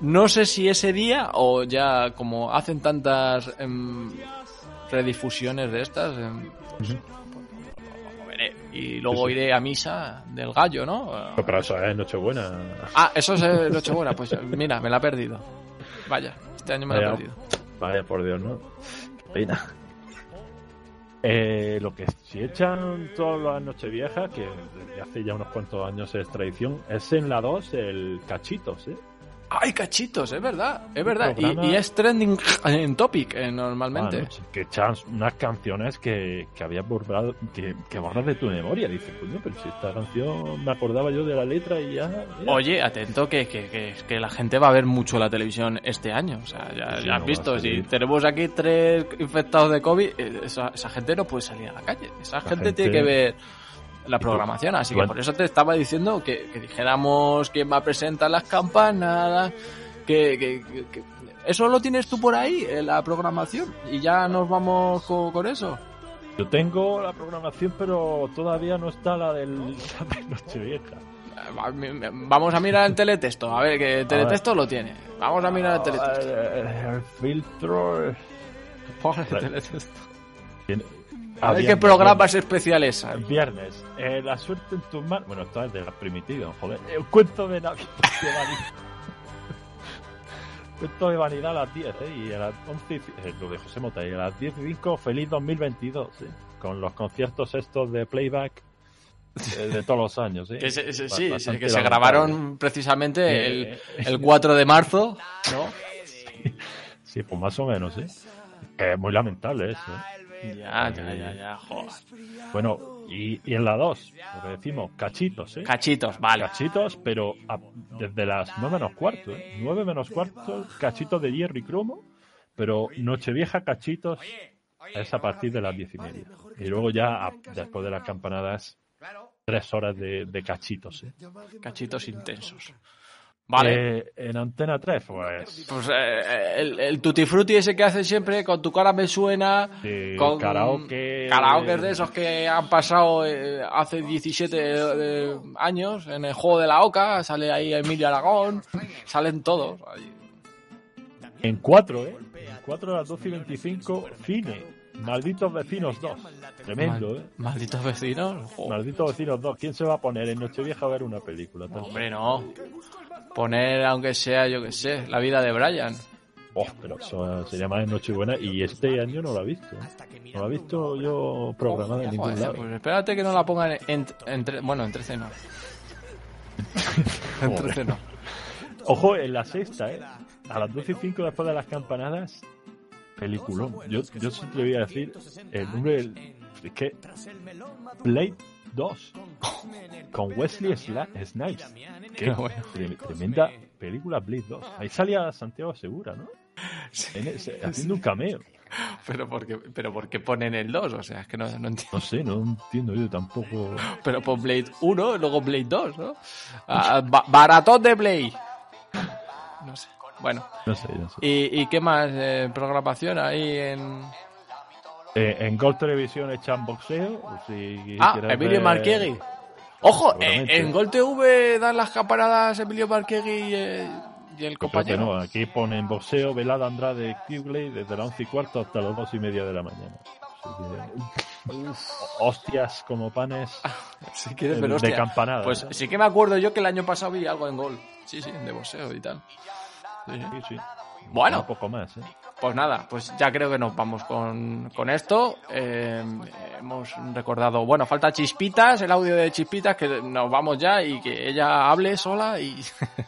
No sé si ese día o ya como hacen tantas em, redifusiones de estas, em, pues. Y luego Sí, iré a misa del gallo, ¿no? Pero eso es Nochebuena. Ah, eso es eh, Nochebuena, pues mira, me la he perdido. Vaya, este año me la he perdido. Vaya, por Dios, ¿no? Qué pena. Eh, lo que si echan todas las Nocheviejas, que desde hace ya unos cuantos años es tradición, es en la 2 el Cachitos, ¿eh? ¡Ay, cachitos! Es verdad, es verdad. Y, programa- y es trending en topic eh, normalmente. ¿no? Que echan unas canciones que, que habías borrado, que, que borras de tu memoria. Dices, coño, pero si esta canción me acordaba yo de la letra y ya. mira. Oye, atento que, que, que, que la gente va a ver mucho la televisión este año. O sea, ya, Sí, ya has no, visto, si tenemos aquí tres infectados de COVID, eh, esa, esa gente no puede salir a la calle. Esa gente, gente- tiene que ver la programación. Así que por eso te estaba diciendo que, que dijéramos quién va a presentar las campanadas, que, que, que- eso lo tienes tú por ahí, en la programación, y ya nos vamos co- con eso. Yo tengo la programación, pero todavía no está la del Nochevieja. Vamos a mirar el teletexto, a ver, que el teletexto lo tiene. Vamos a mirar el teletexto. El, el filtro. El Claro. teletexto. Tiene- A ver qué programas especiales hay. Viernes. Eh, la suerte en tus manos. Bueno, esto es de la primitiva, joder. El cuento de Navidad. cuento de vanidad a las 10, ¿eh? Y a las 11. y ci- eh, lo de José Mota. Y a las 10 y 5, feliz 2022, ¿eh? Con los conciertos estos de playback eh, de todos los años, ¿eh? Que se- sí, que se lamentable. grabaron precisamente el, Eh, el 4 de marzo, ¿no? Sí, pues más o menos, ¿eh? Es muy lamentable eso, ¿eh? Ya, ya, ya, ya, joder. Bueno, y, y en la 2, lo que decimos, cachitos, ¿eh? Cachitos, vale. Cachitos, pero a- desde las 9 menos cuarto, ¿eh? 9 menos cuarto, cachitos de hierro y cromo, pero Nochevieja cachitos es a partir de las 10 y media. Y luego ya, a- después de las campanadas, tres horas de, de cachitos, ¿eh? Cachitos intensos. Vale. Eh, en Antena 3, pues... Pues eh, el, el tutti frutti ese que hace siempre, con tu cara me suena, eh, con karaoke... karaokes de esos que han pasado eh, hace 17 eh, años en el juego de la Oca, sale ahí Emilio Aragón, salen todos. ahí. En 4, ¿eh? En 4 a las 12 y 25, cine. Malditos Vecinos 2. Tremendo, ¿eh? Malditos vecinos. jo. Malditos Vecinos 2. ¿Quién se va a poner en Nochevieja a ver una película? Hombre, no. Poner, aunque sea, yo que sé, la vida de Brian. Oh, pero eso sería más en Nochebuena y este año no lo he visto. No lo he visto yo programada en ningún lado. pues espérate que no la pongan en, en tre- bueno, en 13 no. en 13 no. Ojo, en la sexta, ¿eh? A las 12 y 5 después de las campanadas, peliculón. Yo, yo sí te voy a decir el nombre del... Es que... Blade 2. Con Wesley Snipes. Qué bueno. tre- tremenda película Blade 2. Ahí salía Santiago Segura, ¿no? Ese- haciendo un cameo. Pero ¿por qué, pero ¿por qué ponen el 2? O sea, es que no, no entiendo. No sé, no entiendo yo tampoco. Pero pon Blade 1 y luego Blade 2, ¿no? Ah, ba- baratón de Blade. No sé. Bueno. No sé, no sé. ¿Y, y qué más? eh, programación ahí en... Eh, en Gol Televisión echan boxeo. Si Ah, Emilio ver- Marquegui. Ojo, eh, en Gol TV dan las campanadas Emilio Marquegui y, eh, y el compañero. no, aquí ponen boxeo, velada Andrade Kigley desde las 11 y cuarto hasta las 2 y media de la mañana. Que, hostias como panes Si quieres de, ver de hostia. campanada. Pues ¿no? sí que me acuerdo yo que el año pasado vi algo en Gol. Sí, sí, de boxeo y tal. Sí, sí. Bueno. Un poco más, ¿eh? Pues nada, pues ya creo que nos vamos con, con esto. Eh, hemos recordado, bueno, falta Chispitas, el audio de Chispitas, que nos vamos ya y que ella hable sola y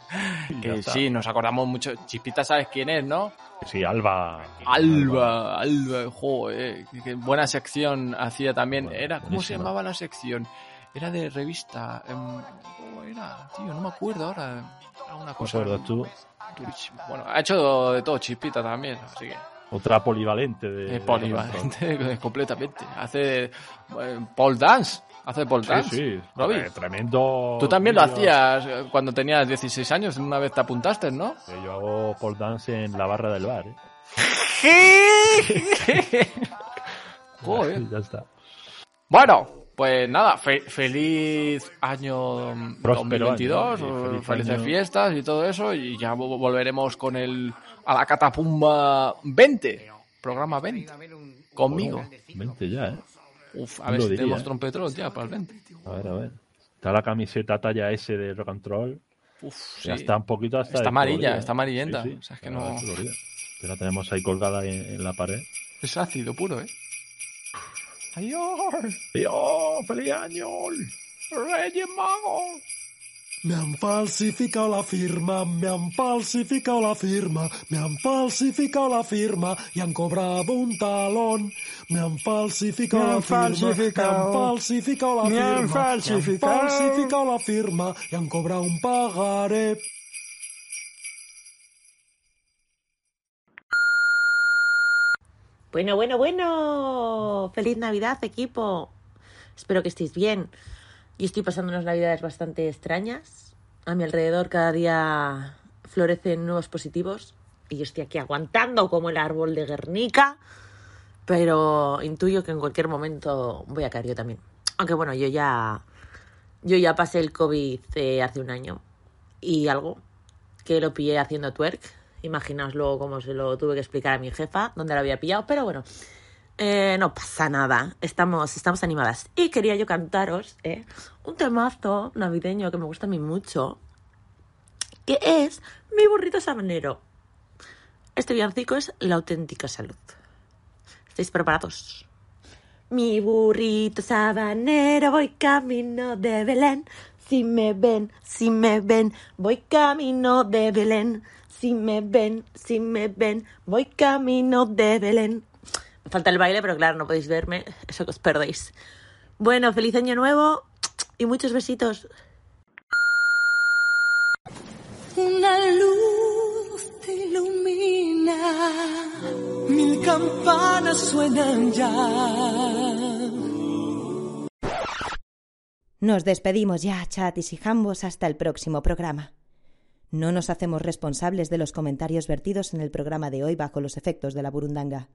que sí, nos acordamos mucho. Chispitas, ¿sabes quién es, no? Sí, Alba. Alba, Alba, joder, qué- qué buena sección hacía también. Bueno, Era, ¿cómo se llamaba la sección? Era de revista. em, ¿Cómo era? Tío, no me acuerdo ahora. Era una ¿Te cosa. tú? Bueno, ha hecho de todo Chispita también, así que. Otra polivalente de. Es de polivalente, completamente. Hace eh, pole dance. Hace pole Sí, dance. sí. Robbie. Eh, tremendo. Tú también lo hacías eh, cuando tenías 16 años. Una vez te apuntaste, ¿no? Yo hago pole dance en la barra del bar, ¿eh? Joder. Ya está. Bueno, pues nada, fe- feliz año Próspero 2022, año, feliz felices año. fiestas y todo eso. Y ya vo- volveremos con el a la Catapumba 20, programa 20, conmigo. Bueno, 20 ya, ¿eh? Uf, a ¿Quién ver si diría, tenemos eh? trompetrol ya para el 20. A ver, a ver. Está la camiseta talla S de rock and roll. Uf, Ya sí. está un poquito hasta. Está amarilla, está amarillenta. Sí, sí, O sea, es que no-. Que la tenemos ahí colgada en, en la pared. Es ácido puro, ¿eh? ¡Adiós! ¡Dios! ¡Feliz año! ¡Reyes Magos! Me han falsificado la firma, me han falsificado la firma, me han falsificado la firma y han cobrado un talón. Me han falsificado Me han la firma, me han falsificado la Me firma, han falsificado. me han falsificado la firma y han cobrado un pagaré. Bueno, bueno, bueno. Feliz Navidad, equipo. Espero que estéis bien. Yo estoy pasando unas Navidades bastante extrañas. A mi alrededor cada día florecen nuevos positivos y yo estoy aquí aguantando como el árbol de Guernica. Pero intuyo que en cualquier momento voy a caer yo también. Aunque bueno, yo ya yo ya pasé el COVID eh, hace un año y algo que lo pillé haciendo twerk Imaginaos luego cómo se lo tuve que explicar a mi jefa, dónde lo había pillado, pero bueno, eh, no pasa nada, estamos, estamos animadas. Y quería yo cantaros eh, un temazo navideño que me gusta a mí mucho, que es Mi burrito sabanero. Este villancico es la auténtica salud. ¿Estáis preparados? Mi burrito sabanero, voy camino de Belén. Si me ven, si me ven, voy camino de Belén. Si me ven, si me ven, voy camino de Belén. Me falta el baile, pero claro, no podéis verme, eso que os perdéis. Bueno, feliz año nuevo y muchos besitos. Una luz te ilumina, mil campanas suenan ya. Nos despedimos ya, chatis y jambos, hasta el próximo programa. No nos hacemos responsables de los comentarios vertidos en el programa de hoy bajo los efectos de la burundanga.